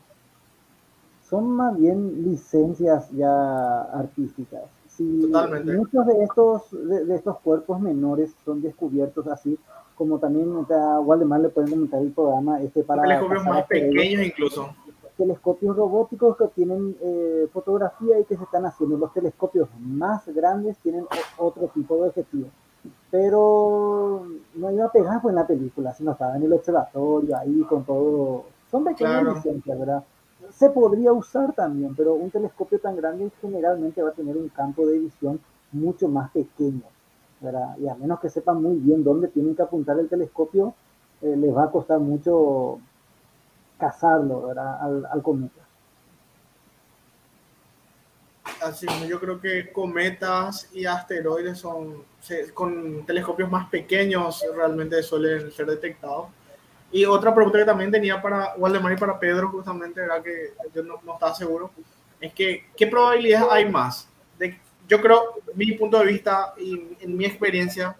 S3: Son más bien licencias ya artísticas Muchos de estos, de, estos cuerpos menores son descubiertos así, como también a Waldemar le pueden comentar el programa este para...
S2: Telescopios más pequeños incluso.
S3: Telescopios robóticos que tienen eh, fotografía y que se están haciendo. Los telescopios más grandes tienen otro tipo de objetivo. Pero no iba a pegar pues, en la película, sino estaba en el observatorio ahí con todo. Son pequeñas licencias, ¿verdad? Se podría usar también, pero un telescopio tan grande generalmente va a tener un campo de visión mucho más pequeño. Y a menos que sepan muy bien dónde tienen que apuntar el telescopio, eh, les va a costar mucho cazarlo ¿verdad? Al, cometa.
S2: Así, yo creo que cometas y asteroides son, con telescopios más pequeños realmente suelen ser detectados y otra pregunta que también tenía para Waldemar y para Pedro, justamente, era que yo no, no, estaba seguro, es que, ¿qué probabilidades hay más? De, yo creo, mi punto de vista y en mi experiencia,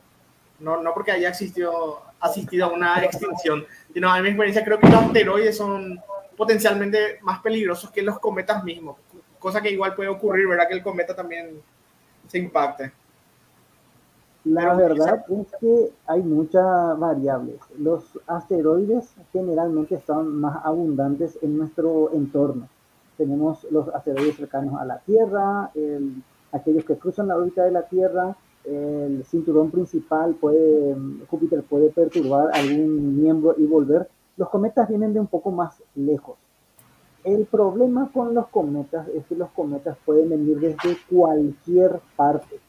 S2: no, no porque haya existido, asistido a una extinción, sino en mi experiencia creo que los asteroides son potencialmente más peligrosos que los cometas mismos, cosa que igual puede ocurrir, ¿verdad? Que el cometa también se impacte.
S3: La verdad es que hay muchas variables. Los asteroides generalmente son más abundantes en nuestro entorno. Tenemos los asteroides cercanos a la Tierra, aquellos que cruzan la órbita de la Tierra, el cinturón principal puede, Júpiter puede perturbar algún miembro y volver. Los cometas vienen de un poco más lejos. El problema con los cometas es que los cometas pueden venir desde cualquier parte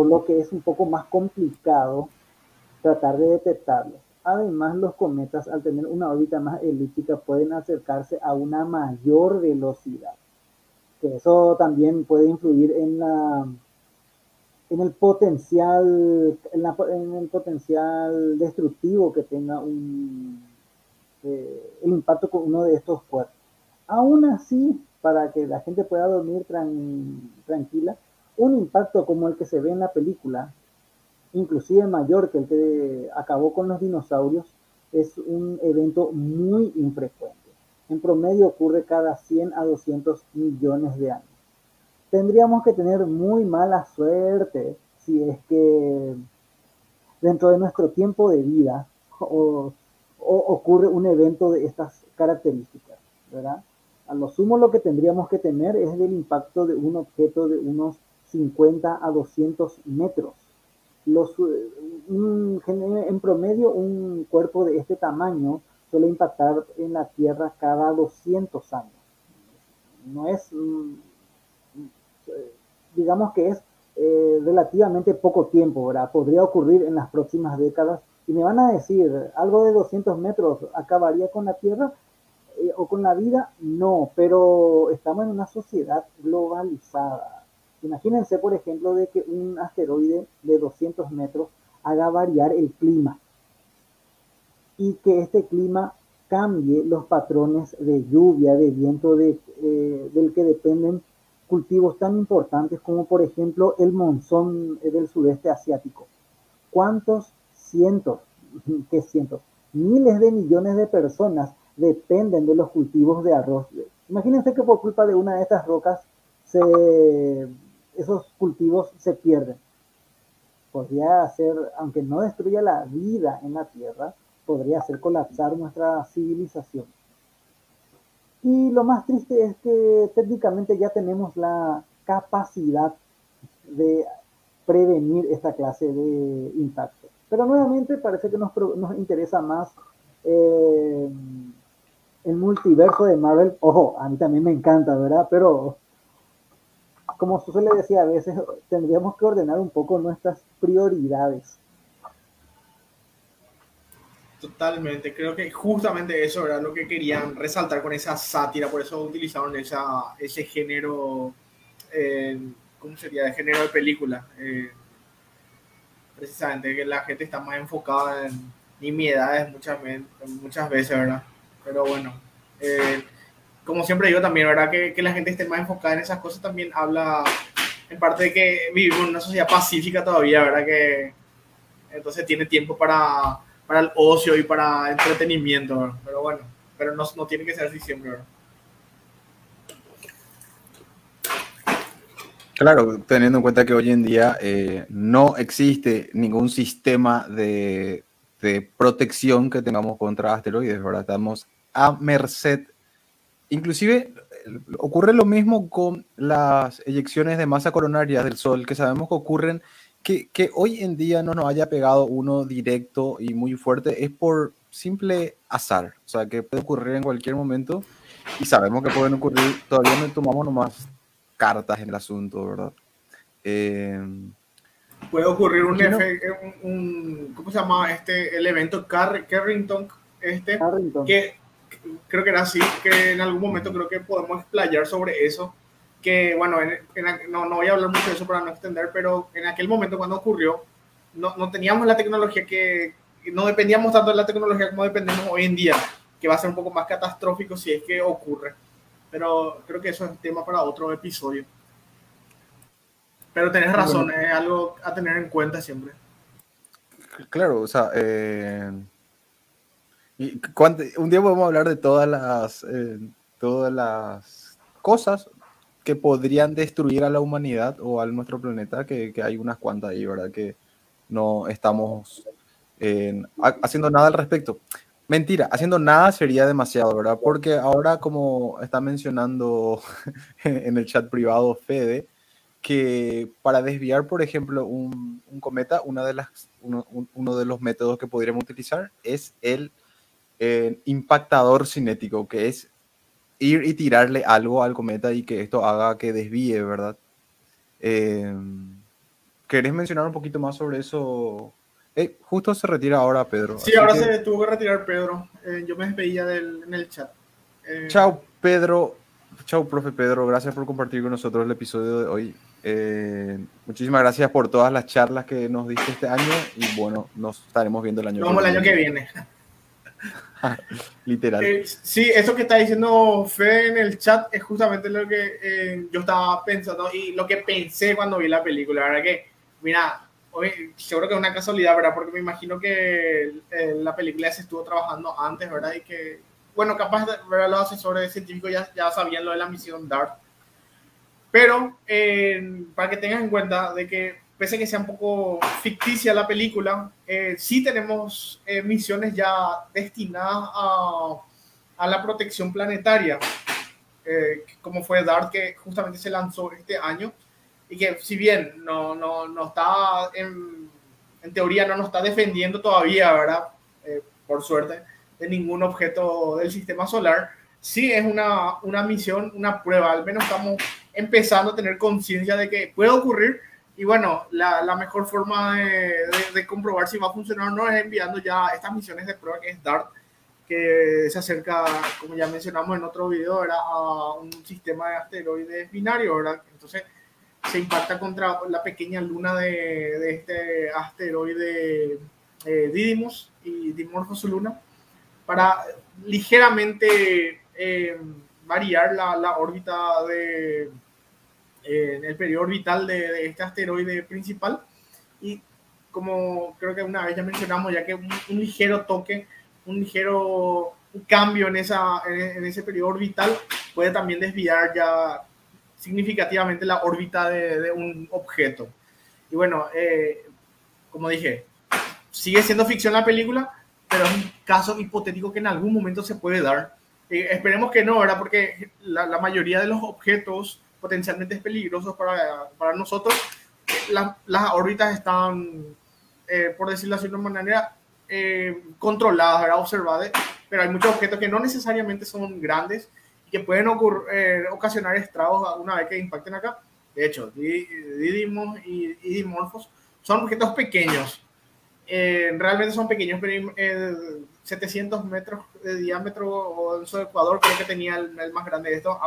S3: por lo que es un poco más complicado tratar de detectarlos. Además, los cometas, al tener una órbita más elíptica, pueden acercarse a una mayor velocidad, que eso también puede influir en la el potencial destructivo que tenga un, eh, el impacto con uno de estos cuerpos. Aún así, para que la gente pueda dormir tranquila, un impacto como el que se ve en la película, inclusive mayor que el que acabó con los dinosaurios, es un evento muy infrecuente. En promedio ocurre cada 100 a 200 millones de años. Tendríamos que tener muy mala suerte si es que dentro de nuestro tiempo de vida ocurre un evento de estas características, ¿verdad? A lo sumo lo que tendríamos que tener es el impacto de un objeto de unos 50 a 200 metros. Los, en promedio, un cuerpo de este tamaño suele impactar en la Tierra cada 200 años. No es, digamos que es eh, relativamente poco tiempo, ¿verdad? Podría ocurrir en las próximas décadas. Y me van a decir, ¿algo de 200 metros acabaría con la Tierra eh, o con la vida? No, pero estamos en una sociedad globalizada Imagínense, por ejemplo, de que un asteroide de 200 metros haga variar el clima y que este clima cambie los patrones de lluvia, de viento eh, del que dependen cultivos tan importantes como por ejemplo el monzón del sudeste asiático. ¿Cuántos cientos, qué cientos, miles de millones de personas dependen de los cultivos de arroz? Imagínense que por culpa de una de estas rocas se, esos cultivos se pierden. Podría hacer, aunque no destruya la vida en la tierra, podría hacer colapsar nuestra civilización. Y lo más triste es que técnicamente ya tenemos la capacidad de prevenir esta clase de impacto. Pero nuevamente parece que nos, nos interesa más eh, el multiverso de Marvel. Ojo, a mí también me encanta, ¿verdad? Pero como suele decir a veces, tendríamos que ordenar un poco nuestras prioridades.
S2: Totalmente, creo que justamente eso era lo que querían resaltar con esa sátira, por eso utilizaron esa, ese género, eh, ¿cómo sería? De género de película. Eh, precisamente que la gente está más enfocada en nimiedades muchas, muchas veces, ¿verdad? Pero bueno, eh, como siempre digo también, ¿verdad? Que, que, la gente esté más enfocada en esas cosas también habla en parte de que vivimos en una sociedad pacífica todavía, ¿verdad? Que entonces tiene tiempo para para el ocio y para entretenimiento, pero bueno, pero no, no tiene que ser así siempre. ¿verdad?
S1: Claro, teniendo en cuenta que hoy en día eh, no existe ningún sistema de, de, protección que tengamos contra asteroides, ¿verdad? Estamos a merced. Inclusive ocurre lo mismo con las eyecciones de masa coronaria del Sol, que sabemos que ocurren que, hoy en día no nos haya pegado uno directo y muy fuerte es por simple azar. O sea, que puede ocurrir en cualquier momento y sabemos que pueden ocurrir. Todavía no tomamos nomás cartas en el asunto, ¿verdad?
S2: Eh, puede ocurrir un, un, ¿cómo se llama este el evento Carrington este que creo que era así que en algún momento creo que podemos explayar sobre eso que, bueno, no, no, voy a hablar mucho de eso para no extender, pero en aquel momento cuando ocurrió, no, no teníamos la tecnología que, no dependíamos tanto de la tecnología como dependemos hoy en día, que va a ser un poco más catastrófico si es que ocurre. Pero creo que eso es tema para otro episodio. Pero tenés razón, es algo a tener en cuenta siempre.
S1: Claro, o sea, eh, un día podemos hablar de todas las, eh, todas las cosas que podrían destruir a la humanidad o a nuestro planeta, que, que hay unas cuantas ahí, ¿verdad? Que no estamos haciendo nada al respecto. Mentira, haciendo nada sería demasiado, ¿verdad? Porque ahora, como está mencionando en el chat privado Fede, que para desviar, por ejemplo, un, un cometa, una de las, uno, uno, de los métodos que podríamos utilizar es el eh, impactador cinético, que es ir y tirarle algo al cometa y que esto haga que desvíe, ¿verdad? Eh, ¿Querés mencionar un poquito más sobre eso? Eh, justo se retira ahora Pedro.
S2: Sí, ahora se tuvo que retirar Pedro. Eh, yo me despedía del, en el chat.
S1: Eh, chao, Pedro. Chao, profe Pedro. Gracias por compartir con nosotros el episodio de hoy. muchísimas gracias por todas las charlas que nos diste este año y bueno, nos estaremos viendo el año
S2: Vamos el año que viene.
S1: Literal.
S2: Eh, sí, eso que está diciendo Fede en el chat es justamente lo que eh, yo estaba pensando y lo que pensé cuando vi la película. La verdad que, mira, hoy, que es una casualidad, ¿verdad? Porque me imagino que eh, la película se estuvo trabajando antes, ¿verdad? Y que, bueno, capaz, ¿verdad? Los asesores científicos ya, ya sabían lo de la misión DART. Pero, para que tengas en cuenta de que pese a que sea un poco ficticia la película, eh, sí tenemos eh, misiones ya destinadas a, a la protección planetaria, eh, como fue DART, que justamente se lanzó este año, y que si bien no, no, no está, en, en, teoría no nos está defendiendo todavía, ¿verdad? Eh, por suerte, de ningún objeto del sistema solar, sí es una, una misión, una prueba, al menos estamos empezando a tener conciencia de que puede ocurrir, y bueno, la, la mejor forma de, de, comprobar si va a funcionar o no es enviando ya estas misiones de prueba que es DART, que se acerca, como ya mencionamos en otro video, era a un sistema de asteroides binario. Entonces se impacta contra la pequeña luna de, de este asteroide eh, Didymos y Dimorphos su luna para ligeramente eh, variar la, la órbita de en el periodo orbital de, de este asteroide principal. Y como creo que una vez ya mencionamos, ya que un, un ligero toque, un ligero cambio en, esa, en ese periodo orbital puede también desviar ya significativamente la órbita de, de un objeto. Y bueno, eh, como dije, sigue siendo ficción la película, pero es un caso hipotético que en algún momento se puede dar. Eh, esperemos que no, ¿verdad? Porque la, la, mayoría de los objetos potencialmente peligrosos para, para nosotros, la, las órbitas están, eh, por decirlo así de una manera, eh, controladas, ¿verdad? observadas, pero hay muchos objetos que no necesariamente son grandes y que pueden ocurrir, eh, ocasionar estragos una vez que impacten acá. De hecho, Didymos y Didymorphos son objetos pequeños. Eh, realmente son pequeños, pero eh, 700 metros de diámetro o en su Ecuador creo que tenía el, el más grande de esto.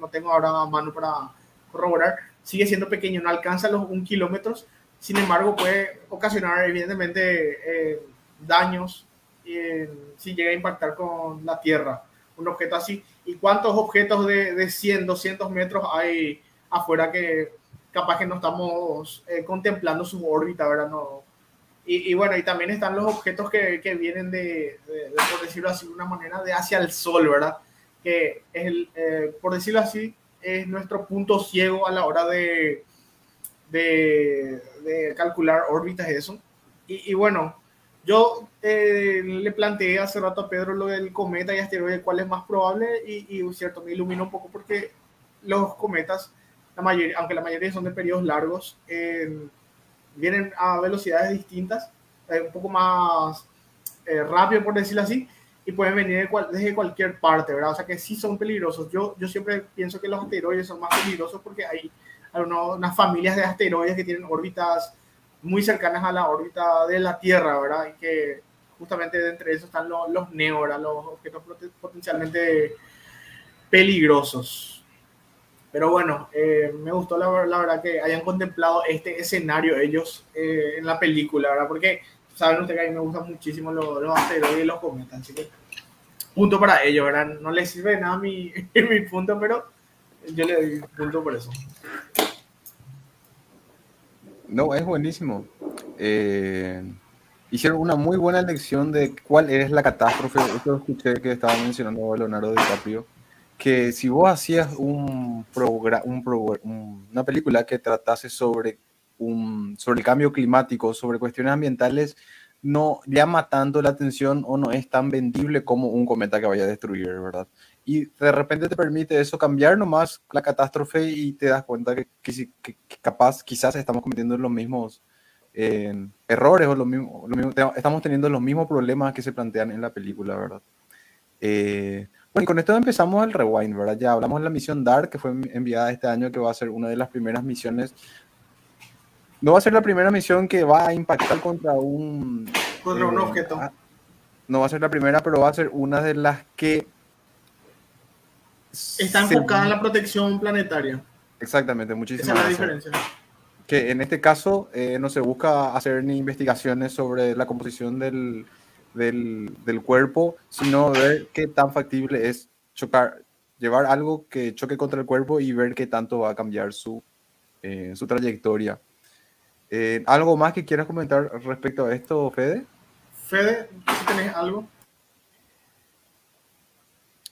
S2: No tengo ahora a mano para corroborar. Sigue siendo pequeño, no alcanza los un kilómetros. Sin embargo, puede ocasionar evidentemente eh, daños eh, si llega a impactar con la Tierra. Un objeto así. ¿Y cuántos objetos de, de 100, 200 metros hay afuera que capaz que no estamos eh, contemplando su órbita, ¿verdad? No, y, bueno, y también están los objetos que, que vienen de, de, de, por decirlo así, de una manera, de hacia el Sol, ¿verdad? Que es, el, eh, por decirlo así, es nuestro punto ciego a la hora de, de, de calcular órbitas y eso. Y, y bueno, yo eh, le planteé hace rato a Pedro lo del cometa y asteroide, cuál es más probable, y, y cierto, me iluminó un poco porque los cometas la mayoría, aunque la mayoría son de periodos largos, eh, vienen a velocidades distintas, eh, un poco más eh, rápido, por decirlo así, y pueden venir de cual, desde cualquier parte, ¿verdad? O sea que sí son peligrosos. Yo, yo siempre pienso que los asteroides son más peligrosos porque hay, uno, unas familias de asteroides que tienen órbitas muy cercanas a la órbita de la Tierra, ¿verdad? Y que justamente entre esos están los, los NEO, ¿verdad? Los objetos potencialmente peligrosos. Pero bueno, eh, me gustó la, la, verdad que hayan contemplado este escenario ellos eh, en la película, ¿verdad? Porque saben ustedes que a mí me gustan muchísimo los, los asteroides y los cometas, así que punto para ellos, ¿verdad? No les sirve nada mi, mi punto, pero yo le doy punto por eso.
S1: No, es buenísimo. Eh, hicieron una muy buena lección de cuál es la catástrofe. Esto escuché que estaba mencionando Leonardo DiCaprio que si vos hacías un un, una película que tratase sobre, un, sobre el cambio climático, sobre cuestiones ambientales, no llama tanto la atención o no es tan vendible como un cometa que vaya a destruir, ¿verdad? Y de repente te permite eso cambiar nomás la catástrofe y te das cuenta que, que, que capaz, quizás estamos cometiendo los mismos eh, errores o los mismos, lo mismo, estamos teniendo los mismos problemas que se plantean en la película, ¿verdad? Eh, bueno, y con esto empezamos el rewind, ¿verdad? Ya hablamos de la misión Dark, que fue enviada este año, que va a ser una de las primeras misiones. No va a ser la primera misión que va a impactar contra un...
S2: Contra eh, un objeto.
S1: No va a ser la primera, pero va a ser una de las que...
S2: Está enfocada se... en la protección planetaria.
S1: Exactamente, muchísimas
S2: Esa es la diferencia.
S1: Que en este caso eh, no se busca hacer ni investigaciones sobre la composición del, del, del, cuerpo, sino ver qué tan factible es chocar, llevar algo que choque contra el cuerpo y ver qué tanto va a cambiar su, eh, su trayectoria. Eh, ¿Algo más que quieras comentar respecto a esto, Fede?
S2: Fede, si tenés algo.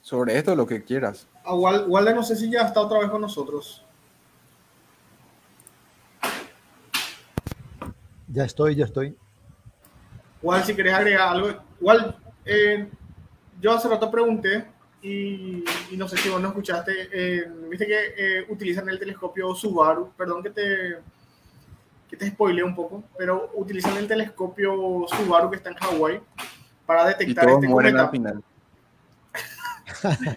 S1: Sobre esto, lo que quieras.
S2: A Walde no sé si ya está otra vez con nosotros.
S4: Ya estoy, ya estoy.
S2: Igual, si querés agregar algo, igual, eh, yo hace rato pregunté y, y, no sé si vos no escuchaste, eh, viste que eh, utilizan el telescopio Subaru, perdón que te, que te spoileé un poco, pero utilizan el telescopio Subaru que está en Hawái para detectar este cometa. Final.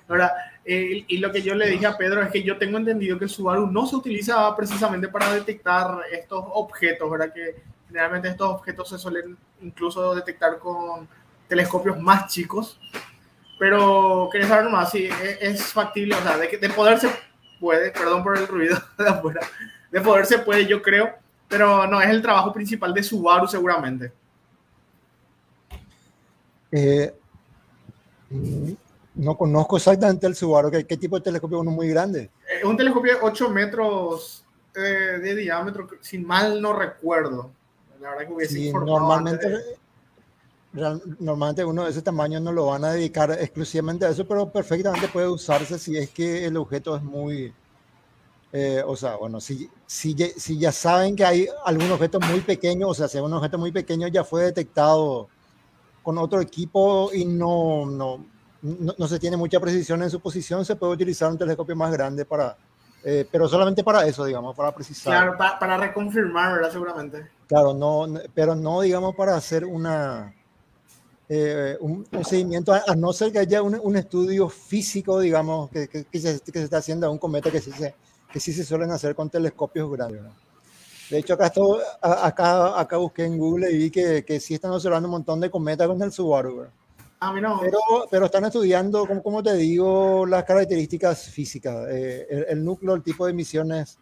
S2: Ahora, eh, y lo que yo le dije a Pedro es que yo tengo entendido que el Subaru no se utiliza precisamente para detectar estos objetos, ¿verdad? Que generalmente estos objetos se suelen incluso detectar con telescopios más chicos. Pero quería saber más si es, factible, o sea, de, de poder se puede, perdón por el ruido de afuera, de poder se puede, yo creo, pero no es el trabajo principal de Subaru seguramente.
S4: Eh, no conozco exactamente el Subaru, ¿qué, qué tipo de telescopio? Uno muy grande.
S2: es un telescopio de 8 metros eh, de diámetro, sin mal no recuerdo. La verdad que
S4: Sí, normalmente,
S2: de-
S4: real- normalmente uno de ese tamaño no lo van a dedicar exclusivamente a eso, pero perfectamente puede usarse si es que el objeto es muy, eh, o sea, bueno, si, si, si ya saben que hay algún objeto muy pequeño, o sea, si un objeto muy pequeño ya fue detectado con otro equipo y no, no, no, no se tiene mucha precisión en su posición, se puede utilizar un telescopio más grande para, eh, pero solamente para eso, digamos, para precisar.
S2: Claro, pa- para reconfirmar, ¿verdad? Seguramente.
S4: Claro, no, no- pero no, digamos, para hacer una, eh, un, un seguimiento, a, a no ser que haya un, un estudio físico, digamos, que, que- que se, que se está haciendo a un cometa que sí se, que sí se suelen hacer con telescopios grandes. ¿no? De hecho, acá, esto- a- acá, acá busqué en Google y vi que, que sí están observando un montón de cometas con el Subaru. ¿verdad?
S2: A mí no.
S4: Pero, pero están estudiando, como, como te digo, las características físicas, eh, el, el núcleo, el tipo de emisiones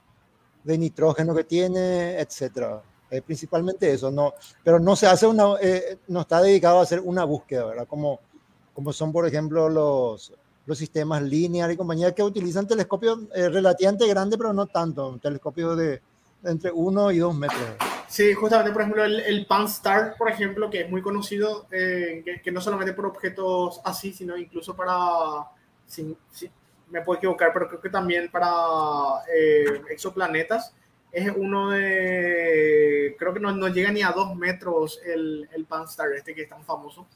S4: de nitrógeno que tiene, etcétera. Eh, principalmente eso, no, pero no se hace una, eh, no está dedicado a hacer una búsqueda, ¿verdad? Como, como son, por ejemplo, los, los sistemas linear y compañía que utilizan telescopios eh, relativamente grandes, pero no tanto, telescopios de, entre 1 y 2 metros.
S2: Sí, justamente, por ejemplo, el, el Pan-STAR, por ejemplo, que es muy conocido, eh, que, que no solamente por objetos así, sino incluso para, sin- sin- me puedo equivocar, pero creo que también para eh, exoplanetas, es uno de, creo que no, no llega ni a dos metros el, el Pan-STAR, este que es tan famoso.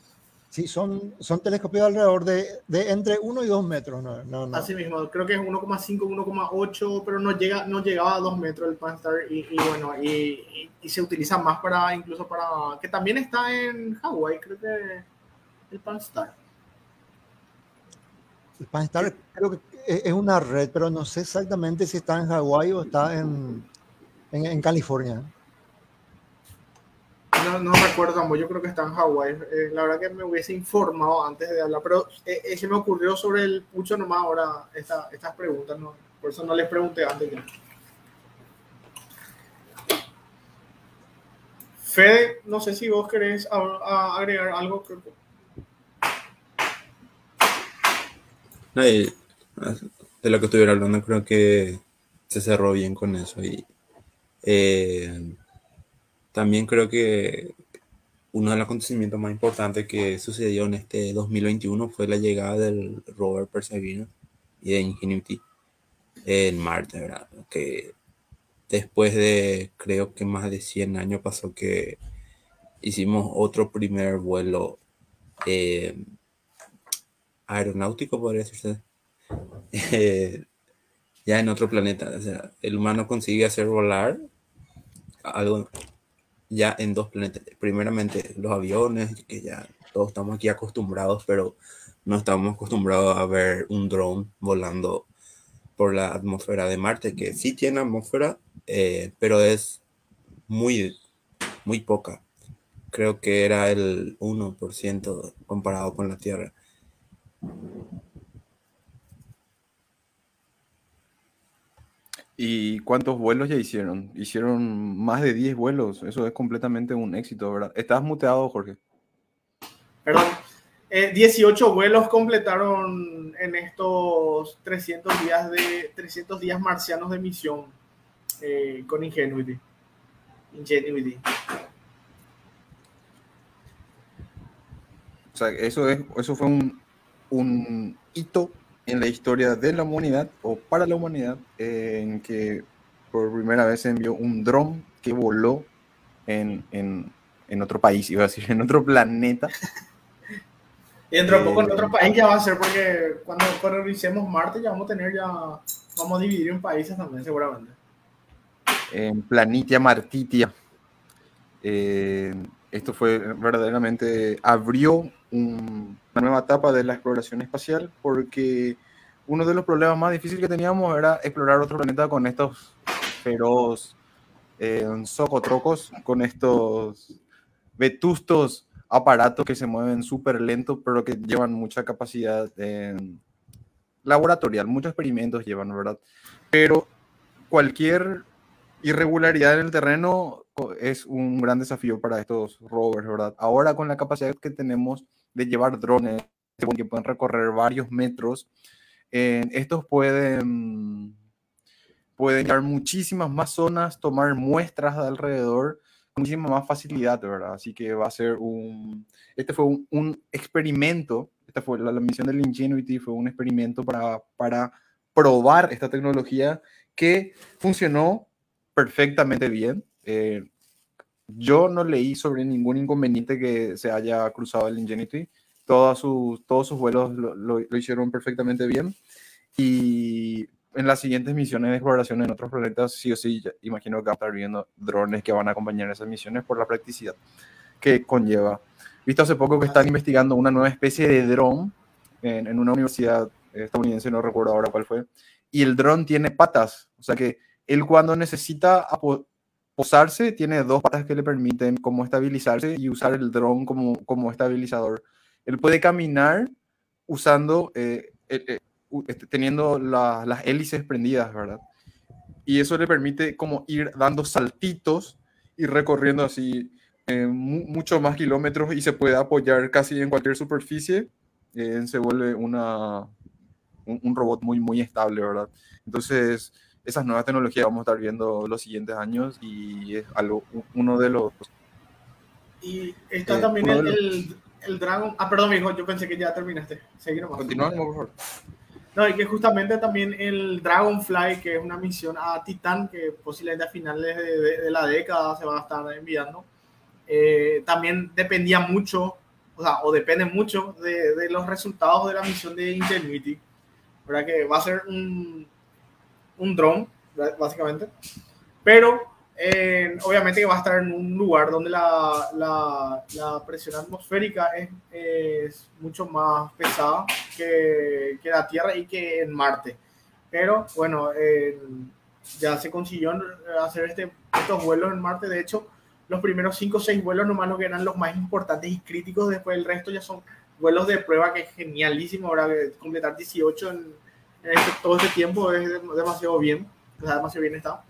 S4: Sí, son, son telescopios alrededor de, de entre 1 y 2 metros, no, no, no.
S2: Así mismo, creo que es 1,5, 1,8, pero no, llega, no llegaba a 2 metros el Pan-STAR y, y bueno, y, y- y se utiliza más para, incluso para, que también está en Hawái, creo que el Pan-STAR.
S4: El Pan-STAR creo que es es una red, pero no sé exactamente si está en Hawái o está en, en, en California.
S2: No, no recuerdo tampoco, yo creo que está en Hawái. Eh, la verdad que me hubiese informado antes de hablar, pero eh, eh, me ocurrió sobre el pucho nomás ahora esta- estas preguntas, ¿no? por eso no les pregunté antes. ya. Fede, no sé si vos querés agregar algo. que-
S5: ah, de lo que estuviera hablando, creo que se cerró bien con eso. Y eh, también creo que uno de los acontecimientos más importantes que sucedió en este 2021 fue la llegada del rover Perseverance y de Ingenuity en Marte, ¿verdad? Que después de creo que más de 100 años pasó que hicimos otro primer vuelo eh, aeronáutico, podría decirse, eh, ya en otro planeta. O sea, el humano consigue hacer volar algo ya en dos planetas. Primeramente los aviones, que ya todos estamos aquí acostumbrados, pero no estamos acostumbrados a ver un dron volando por la atmósfera de Marte, que sí tiene atmósfera, eh, pero es muy, muy poca. Creo que era el 1% comparado con la Tierra.
S1: ¿Y cuántos vuelos ya hicieron? Hicieron más de 10 vuelos. Eso es completamente un éxito, ¿verdad? Estás muteado, Jorge.
S2: Perdón. Eh, 18 vuelos completaron en estos 300 días de 300 días marcianos de misión eh, con Ingenuity. Ingenuity.
S1: O sea, eso, es, eso fue un, un hito en la historia de la humanidad o para la humanidad en que por primera vez se envió un dron que voló en, en, en otro país, iba a decir, en otro planeta.
S2: Y dentro de poco en
S1: Eh,
S2: otro país ya va a ser porque cuando coloricemos Marte ya vamos a tener ya, vamos a dividir en países también seguramente.
S1: en Planitia Martitia. Eh, esto fue verdaderamente, abrió un- una nueva etapa de la exploración espacial porque uno de los problemas más difíciles que teníamos era explorar otro planeta con estos feroz eh, socotrocos, con estos vetustos aparatos que se mueven súper lento, pero que llevan mucha capacidad eh, laboratorial, muchos experimentos llevan, ¿verdad? Pero cualquier irregularidad en el terreno es un gran desafío para estos rovers, ¿verdad? Ahora con la capacidad que tenemos de llevar drones que pueden recorrer varios metros, eh, estos pueden pueden llevar muchísimas más zonas, tomar muestras de alrededor con muchísima más facilidad, ¿verdad? Así que va a ser un, este fue un, un experimento, esta fue la, la, misión del Ingenuity, fue un experimento para, para probar esta tecnología que funcionó perfectamente bien. Eh, yo no leí sobre ningún inconveniente que se haya cruzado el Ingenuity. Sus, todos sus vuelos lo, lo, hicieron perfectamente bien. Y en las siguientes misiones de exploración en otros planetas, sí o sí, imagino que va a estar viendo drones que van a acompañar esas misiones por la practicidad que conlleva. Visto hace poco que están investigando una nueva especie de dron en, en una universidad estadounidense, no recuerdo ahora cuál fue, y el dron tiene patas, o sea que él cuando necesita posarse tiene dos patas que le permiten como estabilizarse y usar el dron como, como estabilizador. Él puede caminar usando, eh, eh, este, teniendo la, las hélices prendidas, ¿verdad? Y eso le permite como ir dando saltitos y recorriendo así eh, muchos más kilómetros y se puede apoyar casi en cualquier superficie. Eh, se vuelve una, un, un, robot muy, muy estable, ¿verdad? Entonces, esas nuevas tecnologías vamos a estar viendo los siguientes años y es algo, uno de los...
S2: Y está eh, también el, los... el, el, Dragon... Ah, perdón, hijo, yo pensé que ya terminaste. Seguimos.
S1: Continuamos, por favor.
S2: No, y que justamente también el Dragonfly, que es una misión a Titán, que posiblemente a finales de, de, de la década se va a estar enviando, eh, también dependía mucho, o sea, o depende mucho de, de, los resultados de la misión de Ingenuity, ¿verdad? Que va a ser un, un dron, básicamente, pero eh, obviamente que va a estar en un lugar donde la, la, la presión atmosférica es, es, mucho más pesada que, que, la Tierra y que en Marte. Pero bueno, eh, ya se consiguió hacer este, estos vuelos en Marte. De hecho, los primeros 5 o 6 vuelos nomás lo que eran los más importantes y críticos. Después el resto ya son vuelos de prueba que es genialísimo. Ahora completar 18 en, en este, todo este tiempo es demasiado bien. O sea, demasiado bien está.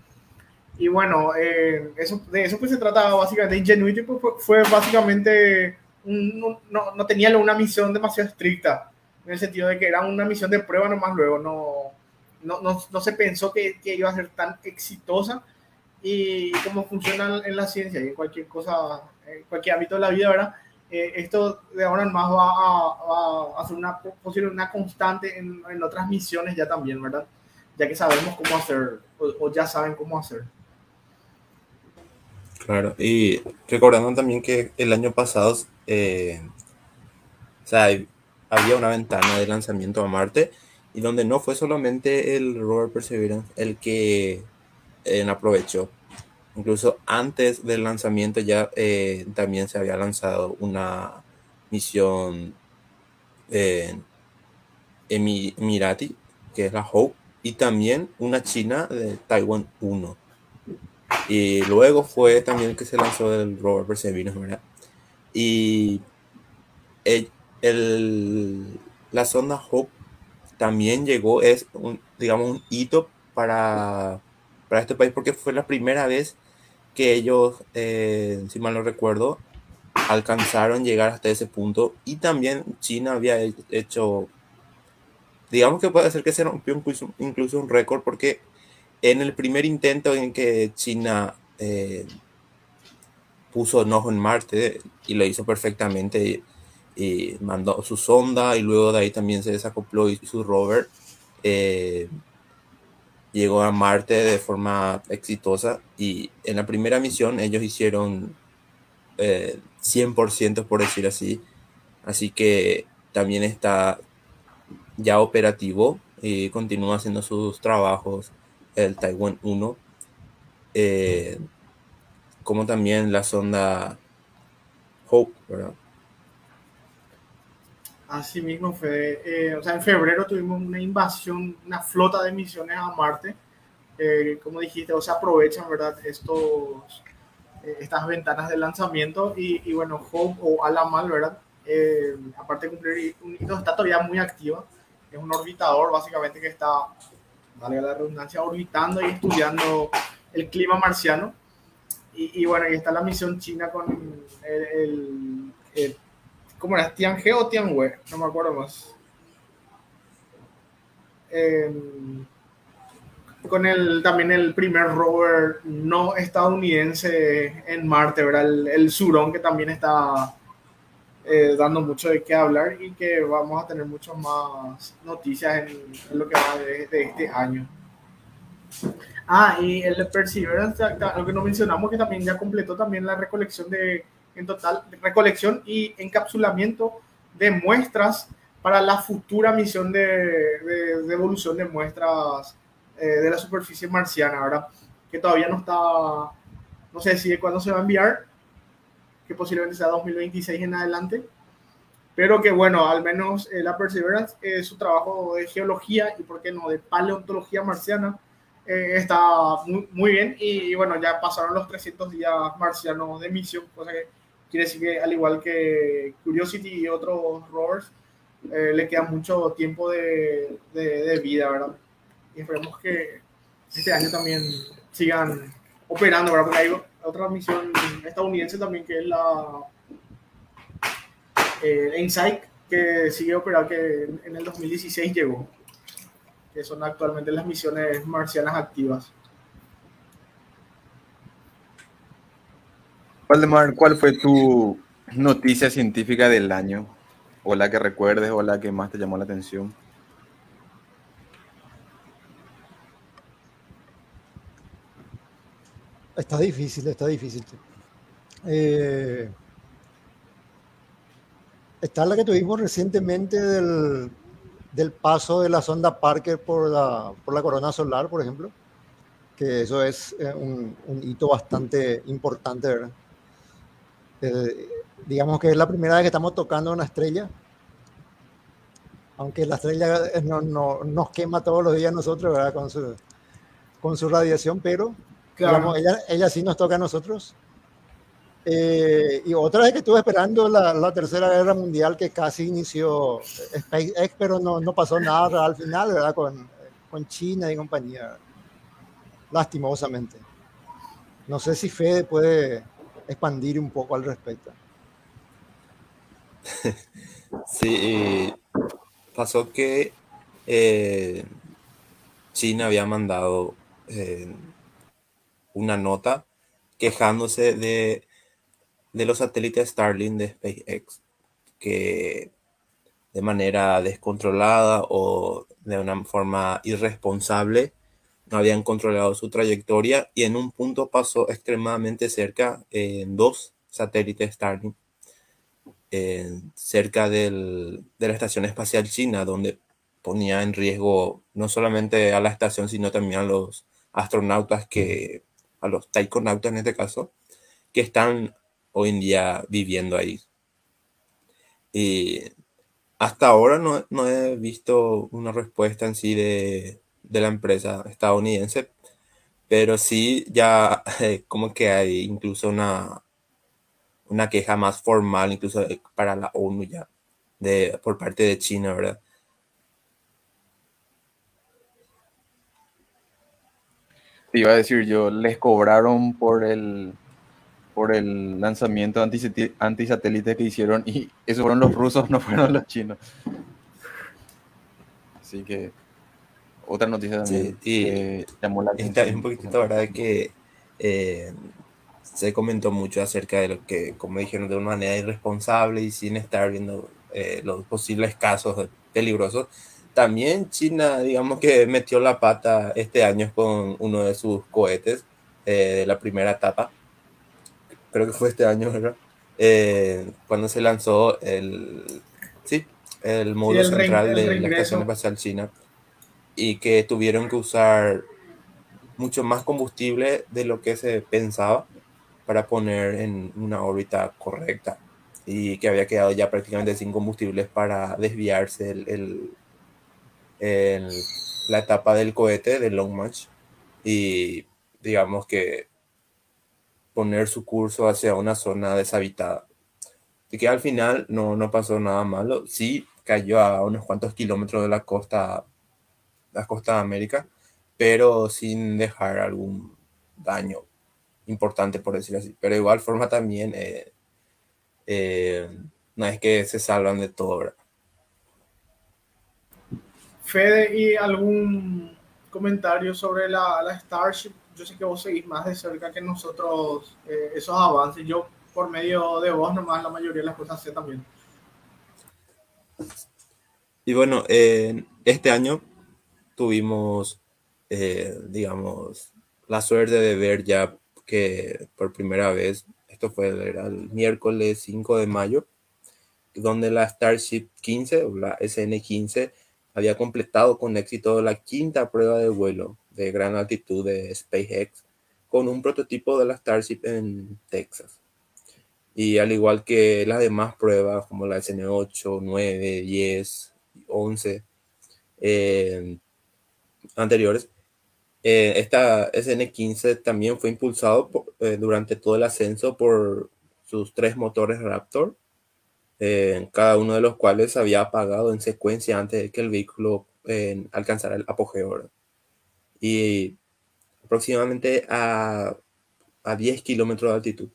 S2: Y bueno, eh, eso, de eso pues se trata básicamente. Ingenuity pues, fue básicamente, un, no, no, tenía una misión demasiado estricta, en el sentido de que era una misión de prueba nomás luego, no, no, no, no se pensó que, que, iba a ser tan exitosa y cómo funciona en la ciencia y en cualquier cosa, en cualquier ámbito de la vida, ¿verdad? Eh, esto de ahora en más va a, ser una, posible una constante en, en, otras misiones ya también, ¿verdad? Ya que sabemos cómo hacer, o, o ya saben cómo hacer.
S5: Claro, y recordando también que el año pasado, eh, o sea, había una ventana de lanzamiento a Marte y donde no fue solamente el rover Perseverance el que eh, aprovechó. Incluso antes del lanzamiento ya eh, también se había lanzado una misión eh, Emirati, que es la Hope, y también una china de Taiwan 1. Y luego fue también que se lanzó el rover Perseverance, ¿verdad? Y el, la sonda Hope también llegó, es un, digamos, un hito para, para este país porque fue la primera vez que ellos, eh, si mal no recuerdo, alcanzaron llegar hasta ese punto. Y también China había hecho, digamos que puede ser que se rompió incluso, un récord porque en el primer intento en que China eh, puso un ojo en Marte y lo hizo perfectamente y, y, mandó su sonda y luego de ahí también se desacopló y su rover eh, llegó a Marte de forma exitosa y en la primera misión ellos hicieron eh, 100% por decir así así que también está ya operativo y continúa haciendo sus trabajos el Taiwan 1, eh, como también la sonda Hope, ¿verdad?
S2: Así mismo fue, eh, o sea, en febrero tuvimos una invasión, una flota de misiones a Marte, eh, como dijiste, o sea, aprovechan, ¿verdad? Estos, eh, estas ventanas de lanzamiento y, y bueno, Hope o Alamal, ¿verdad? Eh, aparte de cumplir un hito, está todavía muy activa, es un orbitador básicamente que está valga la redundancia, orbitando y estudiando el clima marciano. Y, y bueno, ahí está la misión china con el, el, el ¿cómo era? ¿Tianhe o Tianhe? No me acuerdo más. Eh, con el, también el primer rover no estadounidense en Marte, ¿verdad? El, el Surón, que también está eh, dando mucho de qué hablar y que vamos a tener muchas más noticias en, lo que va de, este año. Ah, y el Perseverance, lo que no mencionamos, que también ya completó también la recolección de, en total, recolección y encapsulamiento de muestras para la futura misión de, de, evolución de muestras eh, de la superficie marciana, ¿verdad? Que todavía no está, no sé si cuándo se va a enviar, que posiblemente sea 2026 en adelante, pero que bueno, al menos eh, la Perseverance, eh, su trabajo de geología y por qué no, de paleontología marciana, eh, está muy, muy bien y, bueno, ya pasaron los 300 días marcianos de misión, cosa que quiere decir que al igual que Curiosity y otros rovers, le queda mucho tiempo de, de, vida, ¿verdad? Y esperemos que este año también sigan operando, ¿verdad? Porque hay otra misión estadounidense también que es la eh, Insight, que sigue operando, que en el 2016 llegó, que son actualmente las misiones marcianas activas.
S1: Valdemar, ¿cuál fue tu noticia científica del año? ¿O la que recuerdes o la que más te llamó la atención?
S4: Está difícil, está difícil. Eh, está la que tuvimos recientemente del, del, paso de la sonda Parker por la, por la corona solar, por ejemplo, que eso es eh, un, un hito bastante importante, ¿verdad? Eh, digamos que es la primera vez que estamos tocando una estrella, aunque la estrella no, no, nos quema todos los días nosotros, ¿verdad? Con su, con su radiación, pero ella, ella sí nos toca a nosotros. Eh, y otra vez que estuve esperando la, la, Tercera Guerra Mundial que casi inició SpaceX, pero no, no pasó nada al final, ¿verdad? Con, con China y compañía. Lastimosamente. No sé si Fede puede expandir un poco al respecto.
S5: Sí, pasó que eh, China había mandado eh, una nota quejándose de, de los satélites Starlink de SpaceX, que de manera descontrolada o de una forma irresponsable habían controlado su trayectoria y en un punto pasó extremadamente cerca en dos satélites Starlink cerca del, de la Estación Espacial China, donde ponía en riesgo no solamente a la estación, sino también a los astronautas que a los taikonautas en este caso, que están hoy en día viviendo ahí. Y hasta ahora no, no he visto una respuesta en sí de, de, la empresa estadounidense, pero sí ya eh, como que hay incluso una, una queja más formal, incluso para la ONU ya, de, por parte de China, ¿verdad?
S1: Te iba a decir yo, les cobraron por el por el lanzamiento antisatélite que hicieron y esos fueron los rusos, no fueron los chinos. Así que otra noticia también
S5: sí, y llamó la atención. Un poquitito, ¿verdad? Que eh, se comentó mucho acerca de lo que, como dijeron, de una manera irresponsable y sin estar viendo eh, los posibles casos peligrosos también China, digamos que metió la pata este año con uno de sus cohetes eh, de la primera etapa. Creo que fue este año, ¿verdad? Eh, cuando se lanzó el, sí, el módulo central de la Estación Espacial China y que tuvieron que usar mucho más combustible de lo que se pensaba para poner en una órbita correcta y que había quedado ya prácticamente sin combustibles para desviarse el en la etapa del cohete, del Long March, y digamos que poner su curso hacia una zona deshabitada. Así que al final no, no pasó nada malo. Sí cayó a unos cuantos kilómetros de la costa, la costa de América, pero sin dejar algún daño importante, por decir así. Pero de igual forma también eh, eh, no es que se salvan de todo,
S2: Fede, ¿y algún comentarios sobre la, la, Starship. Yo sé que vos seguís más de cerca que nosotros eh, esos avances. Yo por medio de vos nomás la mayoría de las cosas sé también.
S5: Y bueno, este año tuvimos, eh, digamos, la suerte de ver ya que por primera vez, esto fue el miércoles 5 de mayo, donde la Starship 15 o la SN15 había completado con éxito la quinta prueba de vuelo de gran altitud de SpaceX con un prototipo de la Starship en Texas. Y al igual que las demás pruebas como la SN8, 9, 10, 11 anteriores, eh, esta SN15 también fue impulsado eh, durante todo el ascenso por sus tres motores Raptor, eh, cada uno de los cuales había apagado en secuencia antes de que el vehículo alcanzara el apogeo. Y aproximadamente a, a 10 kilómetros de altitud.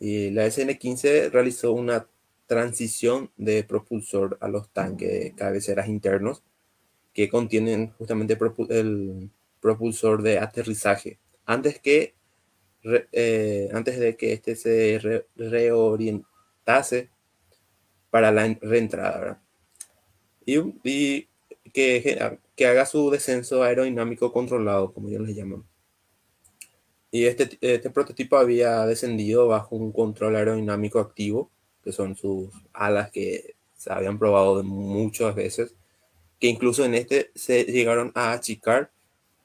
S5: Y la SN15 realizó una transición de propulsor a los tanques cabeceras internos que contienen justamente el propulsor de aterrizaje. Antes que eh, antes de que este se reorientase para la reentrada y, y que, que, haga su descenso aerodinámico controlado como ellos le llaman. Y este, este prototipo había descendido bajo un control aerodinámico activo que son sus alas que se habían probado muchas veces que incluso en este se llegaron a achicar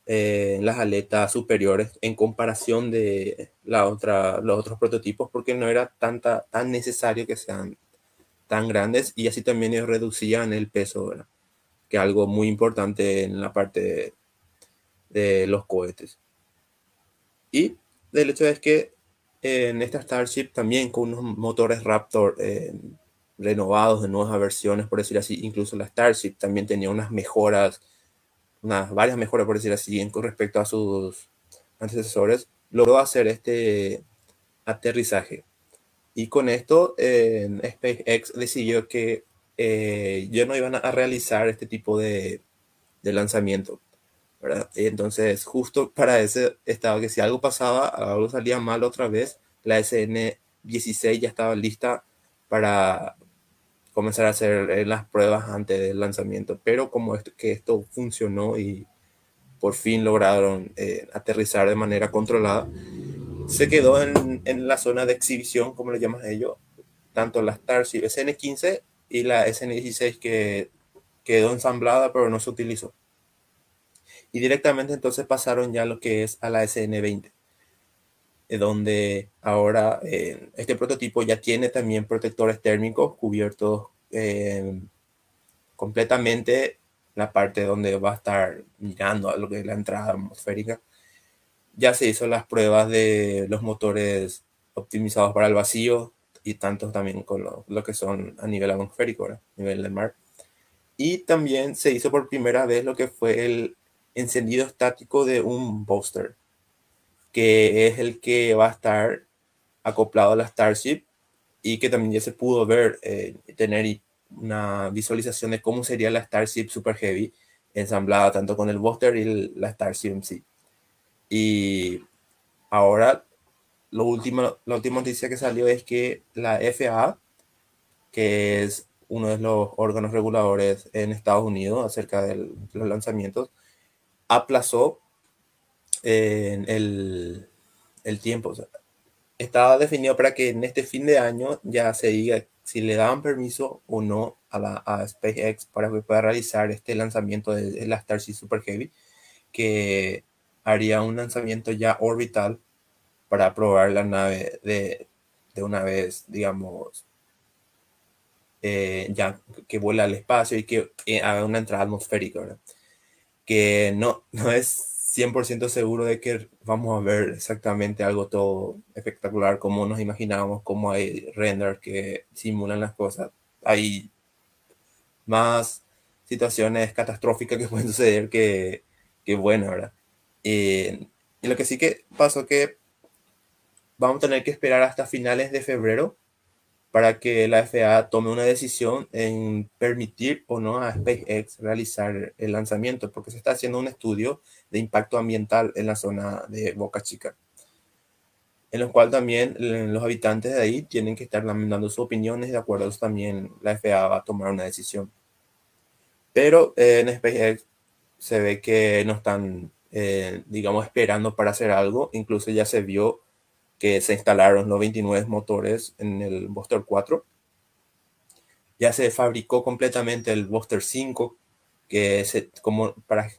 S5: eh, las aletas superiores en comparación de la otra, los otros prototipos porque no era tanta, tan necesario que sean tan grandes y así también ellos reducían el peso, ¿verdad? que algo muy importante en la parte de, los cohetes. Y el hecho es que en esta Starship también con unos motores Raptor eh, renovados de nuevas versiones, por decir así, incluso la Starship también tenía unas mejoras unas varias mejoras, por decir así, con respecto a sus antecesores, logró hacer este aterrizaje. Y con esto, SpaceX decidió que eh, ya no iban a realizar este tipo de, de lanzamiento. ¿verdad? Y entonces, justo para ese estado que si algo pasaba, algo salía mal otra vez, la SN16 ya estaba lista para comenzar a hacer eh, las pruebas antes del lanzamiento. Pero como esto, que esto funcionó y por fin lograron eh, aterrizar de manera controlada, se quedó en, en, la zona de exhibición, como le llaman ellos, tanto la Starship SN15 y la SN16 que quedó ensamblada pero no se utilizó. Y directamente entonces pasaron ya lo que es a la SN20 eh, donde ahora eh, este prototipo ya tiene también protectores térmicos cubiertos eh, completamente la parte donde va a estar mirando a lo que es la entrada atmosférica. Ya se hizo las pruebas de los motores optimizados para el vacío y tantos también con lo, que son a nivel atmosférico, a nivel del mar. Y también se hizo por primera vez lo que fue el encendido estático de un booster que es el que va a estar acoplado a la Starship y que también ya se pudo ver, eh, tener una visualización de cómo sería la Starship Super Heavy ensamblada tanto con el booster y la Starship en sí. Y ahora lo último, la última noticia que salió es que la FAA, que es uno de los órganos reguladores en Estados Unidos acerca de los lanzamientos, aplazó en el, el tiempo. estaba definido para que en este fin de año ya se diga si le daban permiso o no a, la, a SpaceX para que pueda realizar este lanzamiento de, la Starship Super Heavy, que haría un lanzamiento ya orbital para probar la nave de, de una vez, digamos, eh, ya que vuela al espacio y que eh, haga una entrada atmosférica, Que no, no es 100% seguro de que vamos a ver exactamente algo todo espectacular como nos imaginábamos, como hay renders que simulan las cosas. Hay más situaciones catastróficas que pueden suceder que, que bueno, ¿verdad? y lo que sí que pasó que vamos a tener que esperar hasta finales de febrero para que la FAA tome una decisión en permitir o no a SpaceX realizar el lanzamiento, porque se está haciendo un estudio de impacto ambiental en la zona de Boca Chica, en lo cual también los habitantes de ahí tienen que estar dando sus opiniones, de acuerdo también la FAA va a tomar una decisión. Pero eh, en SpaceX se ve que no están, eh, digamos, esperando para hacer algo, incluso ya se vio que se instalaron los 29 motores en el Buster 4. Ya se fabricó completamente el Buster 5, que se, como para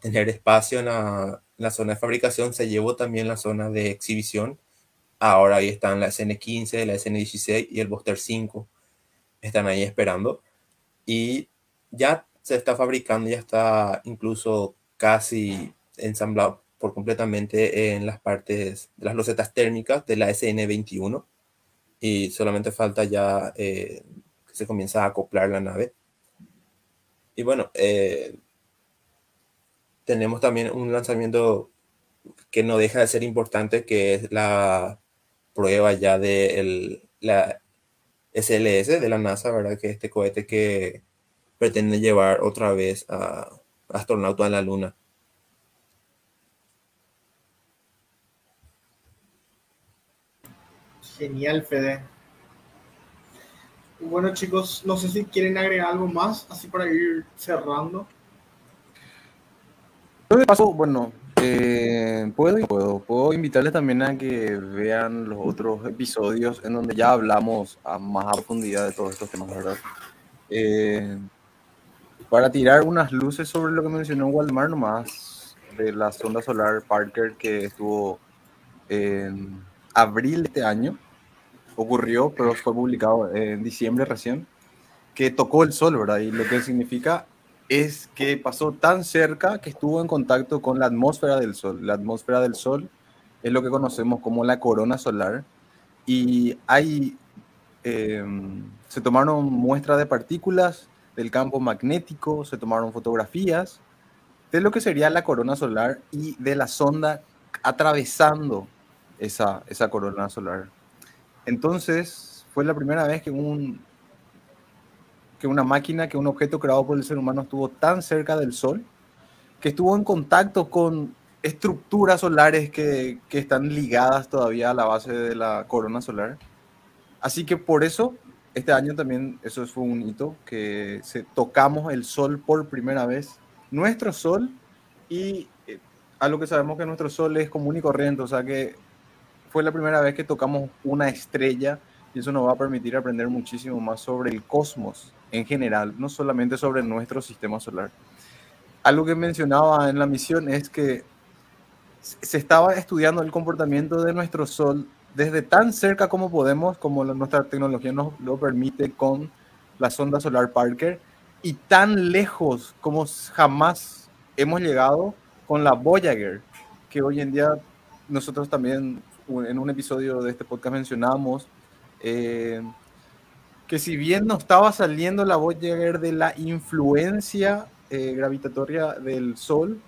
S5: tener espacio en la, zona de fabricación, se llevó también la zona de exhibición. Ahora ahí están la SN15, la SN16 y el Buster 5. Están ahí esperando. Y ya se está fabricando, ya está incluso casi ensamblado por completamente en las partes las losetas térmicas de la SN21 y solamente falta ya eh, que se comience a acoplar la nave. Y bueno, eh, tenemos también un lanzamiento que no deja de ser importante, que es la prueba ya de la SLS de la NASA, ¿verdad? Que este cohete que pretende llevar otra vez a astronauta a la Luna.
S2: Genial, Fede. Bueno, chicos, no sé si quieren agregar algo más, así para ir cerrando.
S1: Yo de paso, bueno, eh, puedo puedo. Puedo invitarles también a que vean los otros episodios en donde ya hablamos a más profundidad de todos estos temas, ¿verdad? Eh, para tirar unas luces sobre lo que mencionó Waldemar nomás, de la sonda solar Parker que estuvo en abril de este año ocurrió, pero fue publicado en diciembre recién, que tocó el Sol, ¿verdad? Y lo que significa es que pasó tan cerca que estuvo en contacto con la atmósfera del Sol. La atmósfera del Sol es lo que conocemos como la corona solar. Y hay, em, se tomaron muestras de partículas del campo magnético, se tomaron fotografías de lo que sería la corona solar y de la sonda atravesando esa, esa corona solar. Entonces, fue la primera vez que, un, que una máquina, que un objeto creado por el ser humano estuvo tan cerca del Sol, que estuvo en contacto con estructuras solares que, que están ligadas todavía a la base de la corona solar. Así que por eso, este año también, eso fue un hito, que se, tocamos el Sol por primera vez, nuestro Sol, y eh, a lo que sabemos que nuestro Sol es común y corriente, o sea que fue la primera vez que tocamos una estrella y eso nos va a permitir aprender muchísimo más sobre el cosmos en general, no solamente sobre nuestro sistema solar. Algo que mencionaba en la misión es que se estaba estudiando el comportamiento de nuestro Sol desde tan cerca como podemos, como nuestra tecnología nos lo permite con la sonda solar Parker, y tan lejos como jamás hemos llegado con la Voyager, que hoy en día nosotros también en un episodio de este podcast mencionamos eh, que si bien no estaba saliendo la Voyager de la influencia eh, gravitatoria del Sol,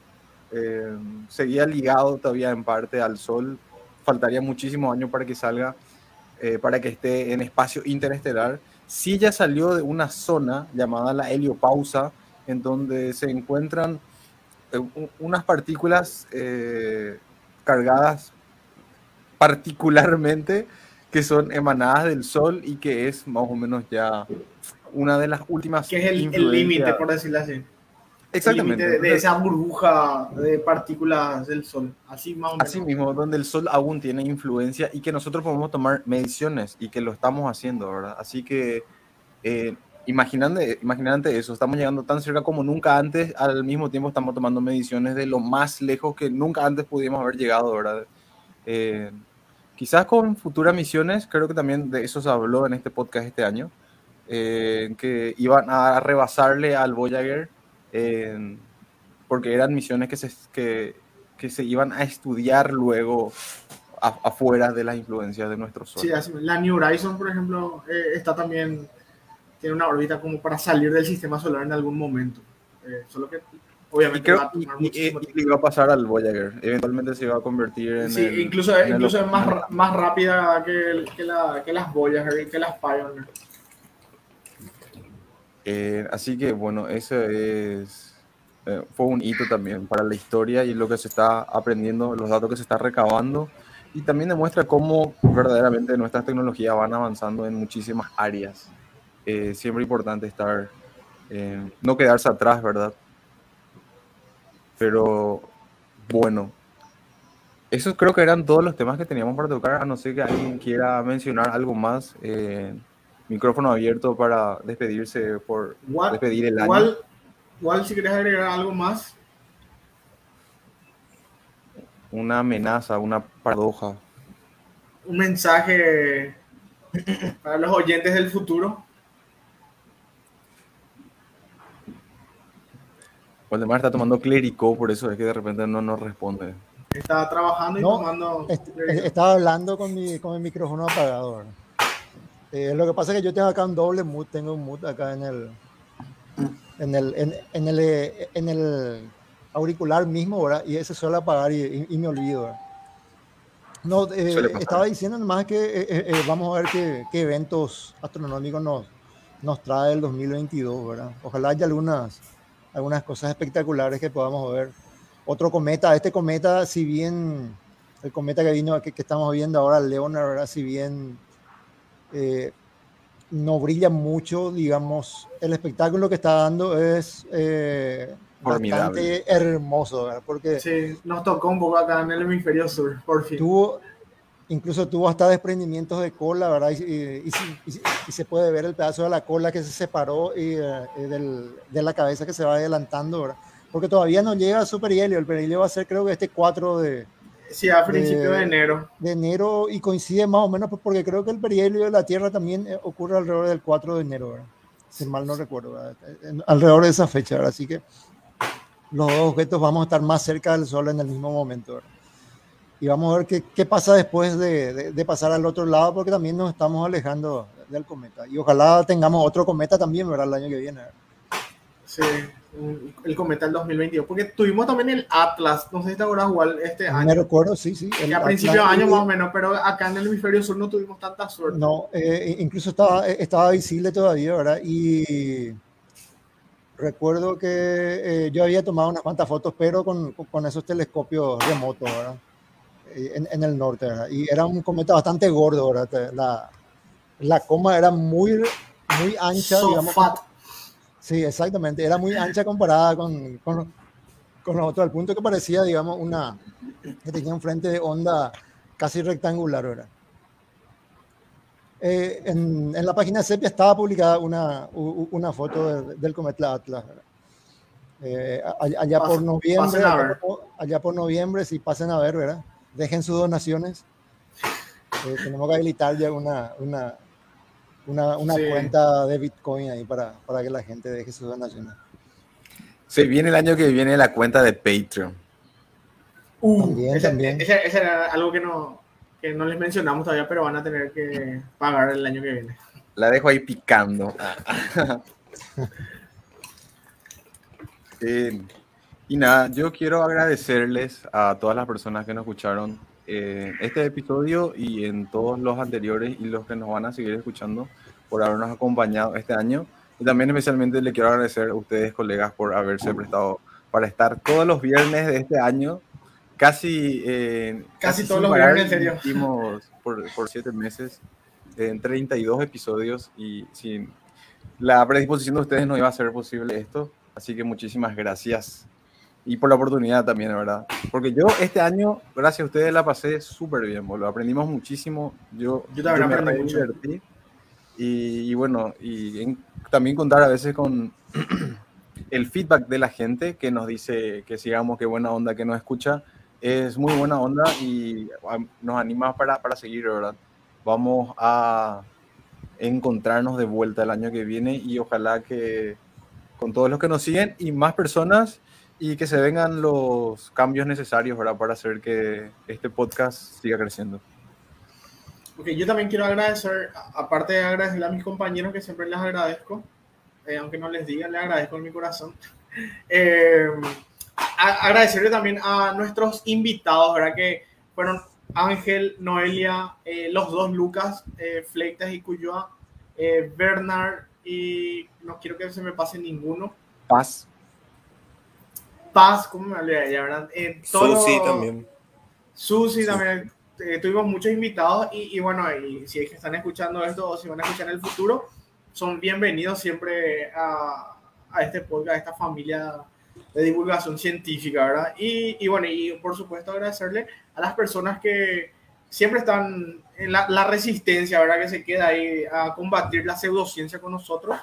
S1: eh, seguía ligado todavía en parte al Sol. Faltaría muchísimos años para que salga, para que esté en espacio interestelar. Sí ya salió de una zona llamada la heliopausa, en donde se encuentran unas partículas cargadas particularmente que son emanadas del Sol y que es más o menos ya una de las últimas.
S2: Que es el límite, por decirlo así.
S1: Exactamente.
S2: de, esa burbuja de partículas del Sol. Así más o
S1: menos. Así mismo, donde el Sol aún tiene influencia y que nosotros podemos tomar mediciones y que lo estamos haciendo, ¿verdad? Así que, eh, imaginando, imaginando eso, estamos llegando tan cerca como nunca antes, al mismo tiempo estamos tomando mediciones de lo más lejos que nunca antes pudimos haber llegado, ¿verdad? Eh, quizás con futuras misiones, creo que también de eso se habló en este podcast este año, eh, que iban a rebasarle al Voyager, eh, porque eran misiones que se, que, que, se iban a estudiar luego afuera de las influencias de nuestro Sol.
S2: Sí, la New Horizon, por ejemplo, eh, está también, tiene una órbita como para salir del sistema solar en algún momento, solo que obviamente
S1: Y
S2: va a
S1: creo
S2: tomar
S1: y, y-
S2: muchísimo
S1: y
S2: tiempo.
S1: le iba a pasar al Voyager. Eventualmente se iba a convertir en.
S2: Sí,
S1: el-
S2: incluso,
S1: en el-
S2: incluso es más, más rápida que, el- que, la, que las Voyager y que las Pioneer.
S1: Eh, así que bueno, ese es eh, fue un hito también para la historia y lo que se está aprendiendo, los datos que se está recabando y también demuestra cómo verdaderamente nuestras tecnologías van avanzando en muchísimas áreas. Eh, siempre importante estar, eh, no quedarse atrás, ¿verdad? Pero bueno, esos creo que eran todos los temas que teníamos para tocar, a no ser que alguien quiera mencionar algo más. eh, micrófono abierto para despedirse por
S2: Igual,
S1: despedir el año.
S2: igual, igual si quieres agregar algo más,
S1: Una amenaza, una paradoja.
S2: un mensaje para los oyentes del futuro.
S1: Waldemar está tomando clérico, por eso es que de repente no nos responde.
S2: Está trabajando y
S4: No,
S2: tomando.
S4: Est- Estaba hablando con mi, con el micrófono apagado. Eh, lo que pasa es que yo tengo acá un doble mute, tengo un mute acá en el, en el, en, en el, eh, en el auricular mismo, ¿verdad? Y ese suele apagar y, y- y me olvido. ¿verdad? No, eh, estaba diciendo nomás que eh, eh, eh, vamos a ver qué, qué eventos astronómicos nos, nos trae el 2022, ¿verdad? Ojalá haya algunas, algunas cosas espectaculares que podamos ver. Otro cometa, este cometa, si bien el cometa que vino, que, que estamos viendo ahora, Leonard, ¿verdad? si bien eh, no brilla mucho, digamos, el espectáculo que está dando es eh,
S1: Formidable.
S4: bastante hermoso, ¿verdad? porque
S2: Sí, nos tocó un poco acá en el hemisferio sur, por fin.
S4: tuvo, incluso tuvo hasta desprendimientos de cola, ¿verdad? Y, se puede ver el pedazo de la cola que se separó y, eh, eh, del- de la cabeza que se va adelantando, ¿verdad? Porque todavía no llega a Super Helio, el perihelio va a ser creo que este 4 de,
S2: Sí, a principios
S4: de-
S2: de enero.
S4: de enero y coincide más o menos pues, porque creo que el perihelio de la Tierra también eh, ocurre alrededor del 4 de enero, ¿verdad? si mal no recuerdo, ¿verdad? Alrededor de esa fecha, ¿verdad? así que los dos objetos vamos a estar más cerca del Sol en el mismo momento. ¿verdad? Y vamos a ver qué, qué pasa después de, de- de pasar al otro lado, porque también nos estamos alejando del cometa. Y ojalá tengamos otro cometa también, ¿verdad? El año que viene.
S2: Sí, el cometa del 2022. Porque tuvimos también el Atlas, no sé si te acuerdas igual este
S4: Me
S2: año.
S4: recuerdo, sí, sí. el
S2: Que a principios de año más o menos, pero acá en el hemisferio sur no tuvimos tanta suerte.
S4: No, eh, incluso estaba, estaba visible todavía, ¿verdad? Y recuerdo que eh, yo había tomado unas cuantas fotos, pero con, con esos telescopios remotos, ¿verdad? Eh, En, en el norte, ¿verdad? Y era un cometa bastante gordo, ¿verdad? La, la coma era muy, muy ancha,
S2: So
S4: digamos.
S2: fat.
S4: Sí, exactamente. Era muy ancha comparada con, con, con los otros, al punto que parecía, digamos, una que tenía un frente de onda casi rectangular, ¿verdad? Eh, en, en la página Sepia estaba publicada una, u- una foto de- del cometa Atlas. Eh, a- allá por noviembre, allá por, allá por noviembre, si pasen a ver, ¿verdad? Dejen sus donaciones. Eh, tenemos que habilitar ya una, una, una, una
S2: Sí.
S4: cuenta de Bitcoin ahí para, para que la gente deje sus donaciones.
S1: Se viene el año que viene la cuenta de Patreon.
S2: Uh,
S4: También,
S2: ese,
S4: también.
S2: ese- ese era algo que no, que no les mencionamos todavía, pero van a tener que pagar el año que viene.
S1: La dejo ahí picando. Eh, y nada, yo quiero agradecerles a todas las personas que nos escucharon eh, este episodio y en todos los anteriores y los que nos van a seguir escuchando por habernos acompañado este año. Y también especialmente le quiero agradecer a ustedes, colegas, por haberse prestado para estar todos los viernes de este año. Casi, eh,
S2: Casi todos
S1: sin
S2: los viernes, en serio.
S1: hicimos por, por siete meses en 32 episodios y sin la predisposición de ustedes no iba a ser posible esto. Así que muchísimas gracias. Y por la oportunidad también, ¿verdad? Porque yo este año, gracias a ustedes, la pasé súper bien, boludo. Aprendimos muchísimo. Yo,
S2: Yo también
S1: me
S2: aprendí
S1: re
S2: mucho.
S1: divertí. Y, y bueno, y en- también contar a veces con el feedback de la gente que nos dice que sigamos, qué buena onda que nos escucha. Es muy buena onda y nos anima para, para seguir, ¿verdad? Vamos a encontrarnos de vuelta el año que viene y ojalá que con todos los que nos siguen y más personas y que se vengan los cambios necesarios ¿verdad? para hacer que este podcast siga creciendo.
S2: Ok, yo también quiero agradecer, a- aparte de agradecerle a mis compañeros que siempre les agradezco, eh, aunque no les diga, les agradezco en mi corazón. Eh, agradecerle también a nuestros invitados, ¿verdad? Que fueron Ángel, Noelia, eh, los dos Lucas, eh, Fleitas y Cuyoa, eh, Bernard y no quiero que se me pase ninguno.
S1: Paz.
S2: Paz, ¿cómo me olvidé ella, verdad? Eh,
S5: Susi también.
S2: Susi también. tuvimos muchos invitados y, y bueno, y si es que están escuchando esto o si van a escuchar en el futuro, son bienvenidos siempre a, a este podcast, a esta familia de divulgación científica, ¿verdad? Y, y, bueno, y por supuesto agradecerle a las personas que siempre están en la, la, resistencia, ¿verdad? Que se queda ahí a combatir la pseudociencia con nosotros.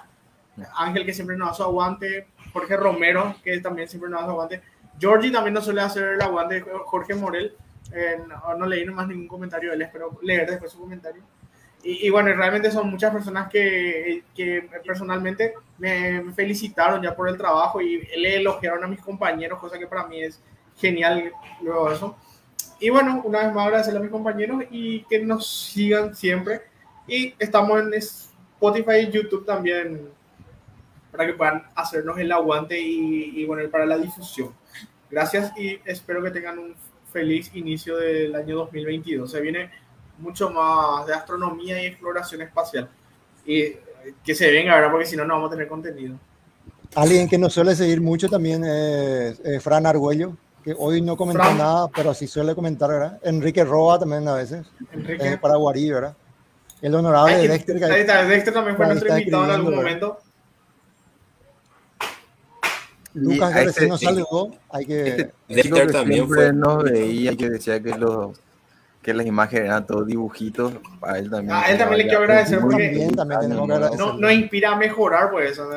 S2: Ángel, que siempre nos hace aguante. Jorge Romero, que también siempre nos hace aguante. Georgie también nos suele hacer el aguante. Jorge Morel, eh, no, no, leí más ningún comentario de él, espero leer después su comentario. Y, y, bueno, realmente son muchas personas que, que personalmente me, me, felicitaron ya por el trabajo y le elogiaron a mis compañeros, cosa que para mí es genial luego eso. Y bueno, una vez más agradecerle a mis compañeros y que nos sigan siempre. Y estamos en Spotify y YouTube también para que puedan hacernos el aguante y, y bueno, para la difusión. Gracias y espero que tengan un feliz inicio del año 2022. Se viene mucho más de astronomía y exploración espacial. Y que se venga, ¿verdad? Porque si no, no vamos a tener contenido.
S4: Alguien que nos suele seguir mucho también es Fran Argüello, que hoy no comentó Fran. nada, pero sí suele comentar, ¿verdad? Enrique Roa también a veces. Enrique. Eh, para Guarí, ¿verdad? El honorable
S2: Ay,
S4: de Dexter.
S2: Ahí está, Dexter también fue nuestro invitado en algún momento.
S4: Lucas que recién nos saludó, hay que...
S1: Este también fue... nos veía que decía que los que las imágenes eran todos dibujitos, a él también.
S2: A él también le quiero agradecer porque
S4: también, también tenemos que agradecer.
S2: no, nos inspira a mejorar, pues. eso.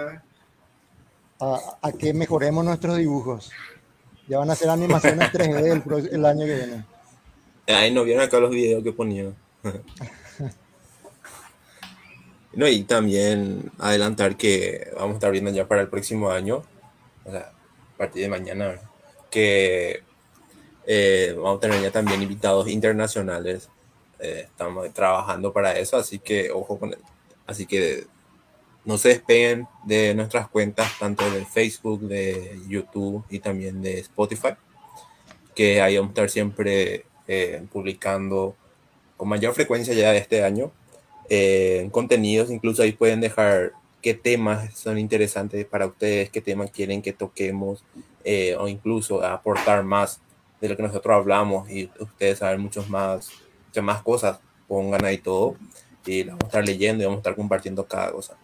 S4: A, a, que mejoremos nuestros dibujos. Ya van a ser animaciones 3D el, el año que viene.
S5: Ahí no vieron acá los videos que ponía. no, y también adelantar que vamos a estar viendo ya para el próximo año, o sea, a partir de mañana, que eh, vamos a tener ya también invitados internacionales. Eh, estamos trabajando para eso, así que ojo con él. Así que no se despeguen de nuestras cuentas, tanto de Facebook, de YouTube y también de Spotify, que ahí vamos a estar siempre eh, publicando con mayor frecuencia ya este año eh, contenidos. Incluso ahí pueden dejar qué temas son interesantes para ustedes, qué temas quieren que toquemos eh, o incluso aportar más de lo que nosotros hablamos y ustedes saben muchos más, muchas más cosas, pongan ahí todo y lo vamos a estar leyendo y vamos a estar compartiendo cada cosa.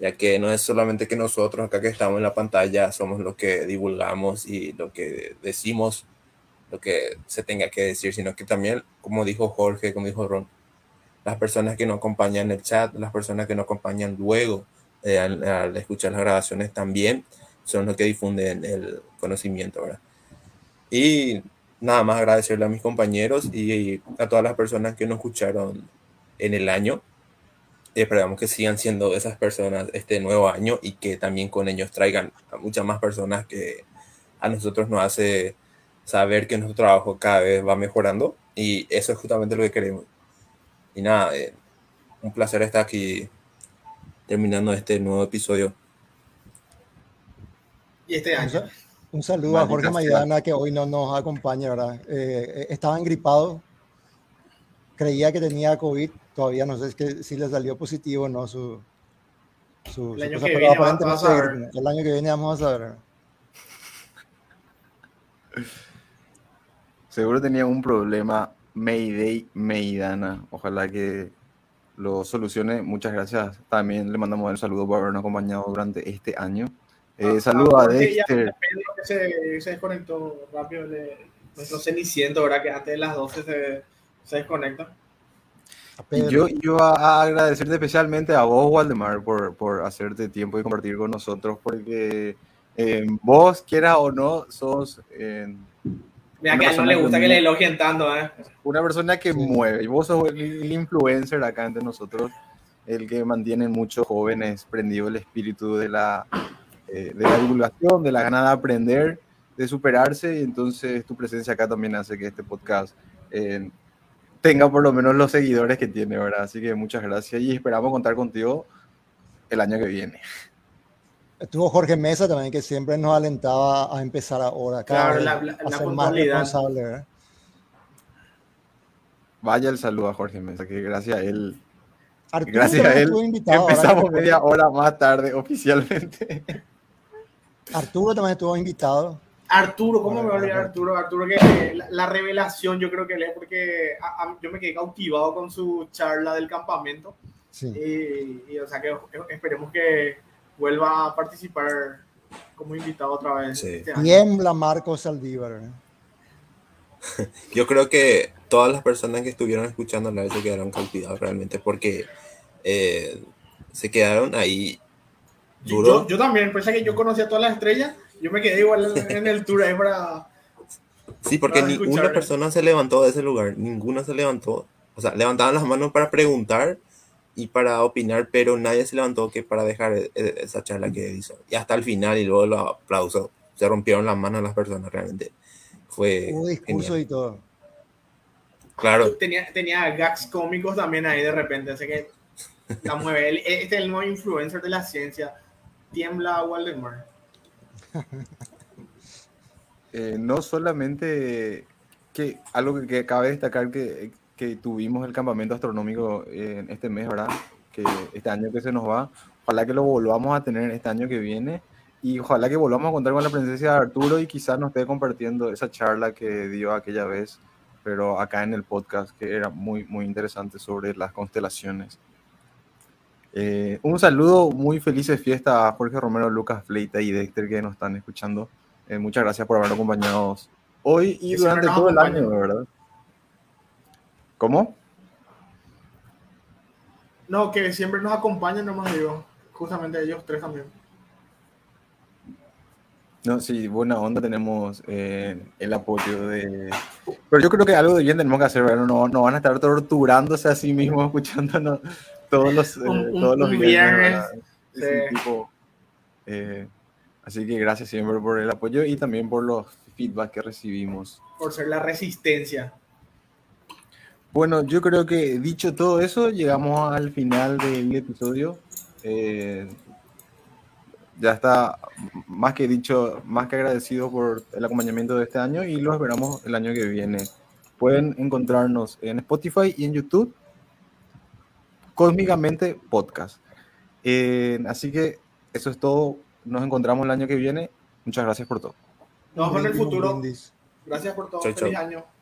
S5: Ya que no es solamente que nosotros acá que estamos en la pantalla somos los que divulgamos y lo que decimos, lo que se tenga que decir, sino que también, como dijo Jorge, como dijo Ron, las personas que nos acompañan en el chat, las personas que nos acompañan luego eh, al, al escuchar las grabaciones también son los que difunden el conocimiento, ¿verdad? Y nada más agradecerle a mis compañeros y a todas las personas que nos escucharon en el año. Esperamos que sigan siendo esas personas este nuevo año y que también con ellos traigan a muchas más personas que a nosotros nos hace saber que nuestro trabajo cada vez va mejorando y eso es justamente lo que queremos. Y nada, eh, un placer estar aquí terminando este nuevo episodio.
S2: Y este año.
S4: Un saludo a Jorge Maidana que hoy no nos acompaña, ¿verdad? Eh, estaba engripado, creía que tenía COVID, todavía no sé es que, si le salió positivo o no su, su,
S2: el, año
S4: su
S2: que
S4: cosa,
S2: viene
S4: pero aparentemente
S2: vamos a ver.
S4: el año que viene vamos a saber.
S1: Seguro tenía un problema Mayday Maidana. Ojalá que lo solucione. Muchas gracias. También le mandamos un saludo por habernos acompañado durante este año. Eh, saludo a
S2: Jorge ya-
S1: Dexter.
S2: Pedro que se, se desconectó rápido de nuestro ceniciento, ¿verdad? Que antes de las 12 se, se desconecta.
S4: A
S1: Y yo iba a agradecerte especialmente a vos, Waldemar, por, por hacerte tiempo y compartir con nosotros, porque eh, vos, quieras o no, sos eh,
S2: Mira que a él no le gusta
S1: que
S2: que le elogien tanto, ¿eh?
S1: una persona que mueve. Y vos sos el, el influencer acá entre nosotros, el que mantiene muchos jóvenes prendido el espíritu de la, eh, de la divulgación, de la gana de aprender, de superarse. Y entonces tu presencia acá también hace que este podcast eh, tenga por lo menos los seguidores que tiene, ¿verdad? Así que muchas gracias y esperamos contar contigo el año que viene.
S4: Estuvo Jorge Mesa también, que siempre nos alentaba a empezar ahora. Cada
S2: Claro, la- la-
S4: a
S2: la
S4: ser más responsable, ¿verdad?
S1: Vaya el saludo a Jorge Mesa, que gracias a él,
S4: Arturo
S1: gracias a él,
S4: invitado.
S1: empezamos media hora más tarde oficialmente.
S4: Arturo también estuvo invitado.
S2: Arturo, ¿cómo me voy a olvidar Arturo? Arturo, que la, la revelación yo creo que él es porque a- a- yo me quedé cautivado con su charla del campamento
S4: Sí.
S2: y, y, o sea que esperemos que vuelva a participar como invitado otra vez.
S5: Sí.
S2: este.
S4: Tiembla Marcos Saldívar. ¿verdad?
S5: Yo creo que todas las personas que estuvieron escuchando hablar se quedaron cautivados realmente porque eh, se quedaron ahí duro.
S2: yo, yo también, pensé que yo conocía todas las estrellas, yo me quedé igual en, en el tour ahí para...
S5: Sí, porque
S2: Para
S5: ninguna
S2: escuchar.
S5: persona se levantó de ese lugar, ninguna se levantó. O sea, levantaban las manos para preguntar y para opinar, pero nadie se levantó que para dejar e- e- esa charla que hizo. Y hasta el final, y luego los aplausos, se rompieron las manos las personas realmente. Fue
S4: Hubo discurso
S5: genial.
S4: y todo.
S5: Claro,
S2: Tenía, tenía gags cómicos también ahí de repente, así que la mueve. Él- Este es el nuevo influencer de la ciencia. Tiembla Waldemar.
S1: Eh, no solamente que algo que, que cabe destacar que, que tuvimos el campamento astronómico en este mes, ¿verdad? Que este año que se nos va, ojalá que lo volvamos a tener este año que viene y ojalá que volvamos a contar con la presencia de Arturo y quizás nos esté compartiendo esa charla que dio aquella vez, pero acá en el podcast, que era muy, muy interesante sobre las constelaciones. Eh, un saludo, muy felices fiestas a Jorge Romero, Lucas Fleita y Dexter que nos están escuchando. Eh, muchas gracias por habernos acompañado hoy y
S2: Que
S1: durante todo el año. ¿verdad? ¿Cómo?
S2: No, que siempre nos acompañan, nomás digo. Justamente ellos tres también.
S1: No, sí, buena onda tenemos eh, el apoyo de... Pero yo creo que algo de bien tenemos que hacer, ¿verdad? No, no van a estar torturándose a sí mismos escuchándonos todos los, eh,
S2: Un-
S1: todos los
S2: un
S1: viernes, sí. tipo, eh, así que gracias siempre por el apoyo y también por los feedback que recibimos.
S2: Por ser la resistencia.
S1: Bueno, yo creo que dicho todo eso, llegamos al final del episodio. Eh, ya está más que dicho, más que agradecido por el acompañamiento de este año y lo esperamos el año que viene. Pueden encontrarnos en Spotify y en YouTube, Cósmicamente Podcast. Eh, así que eso es todo. Nos encontramos el año que viene. Muchas gracias por todo.
S2: Nos vemos en el futuro. Gracias por todo.
S5: Chau,
S2: Feliz
S5: chau.
S2: año.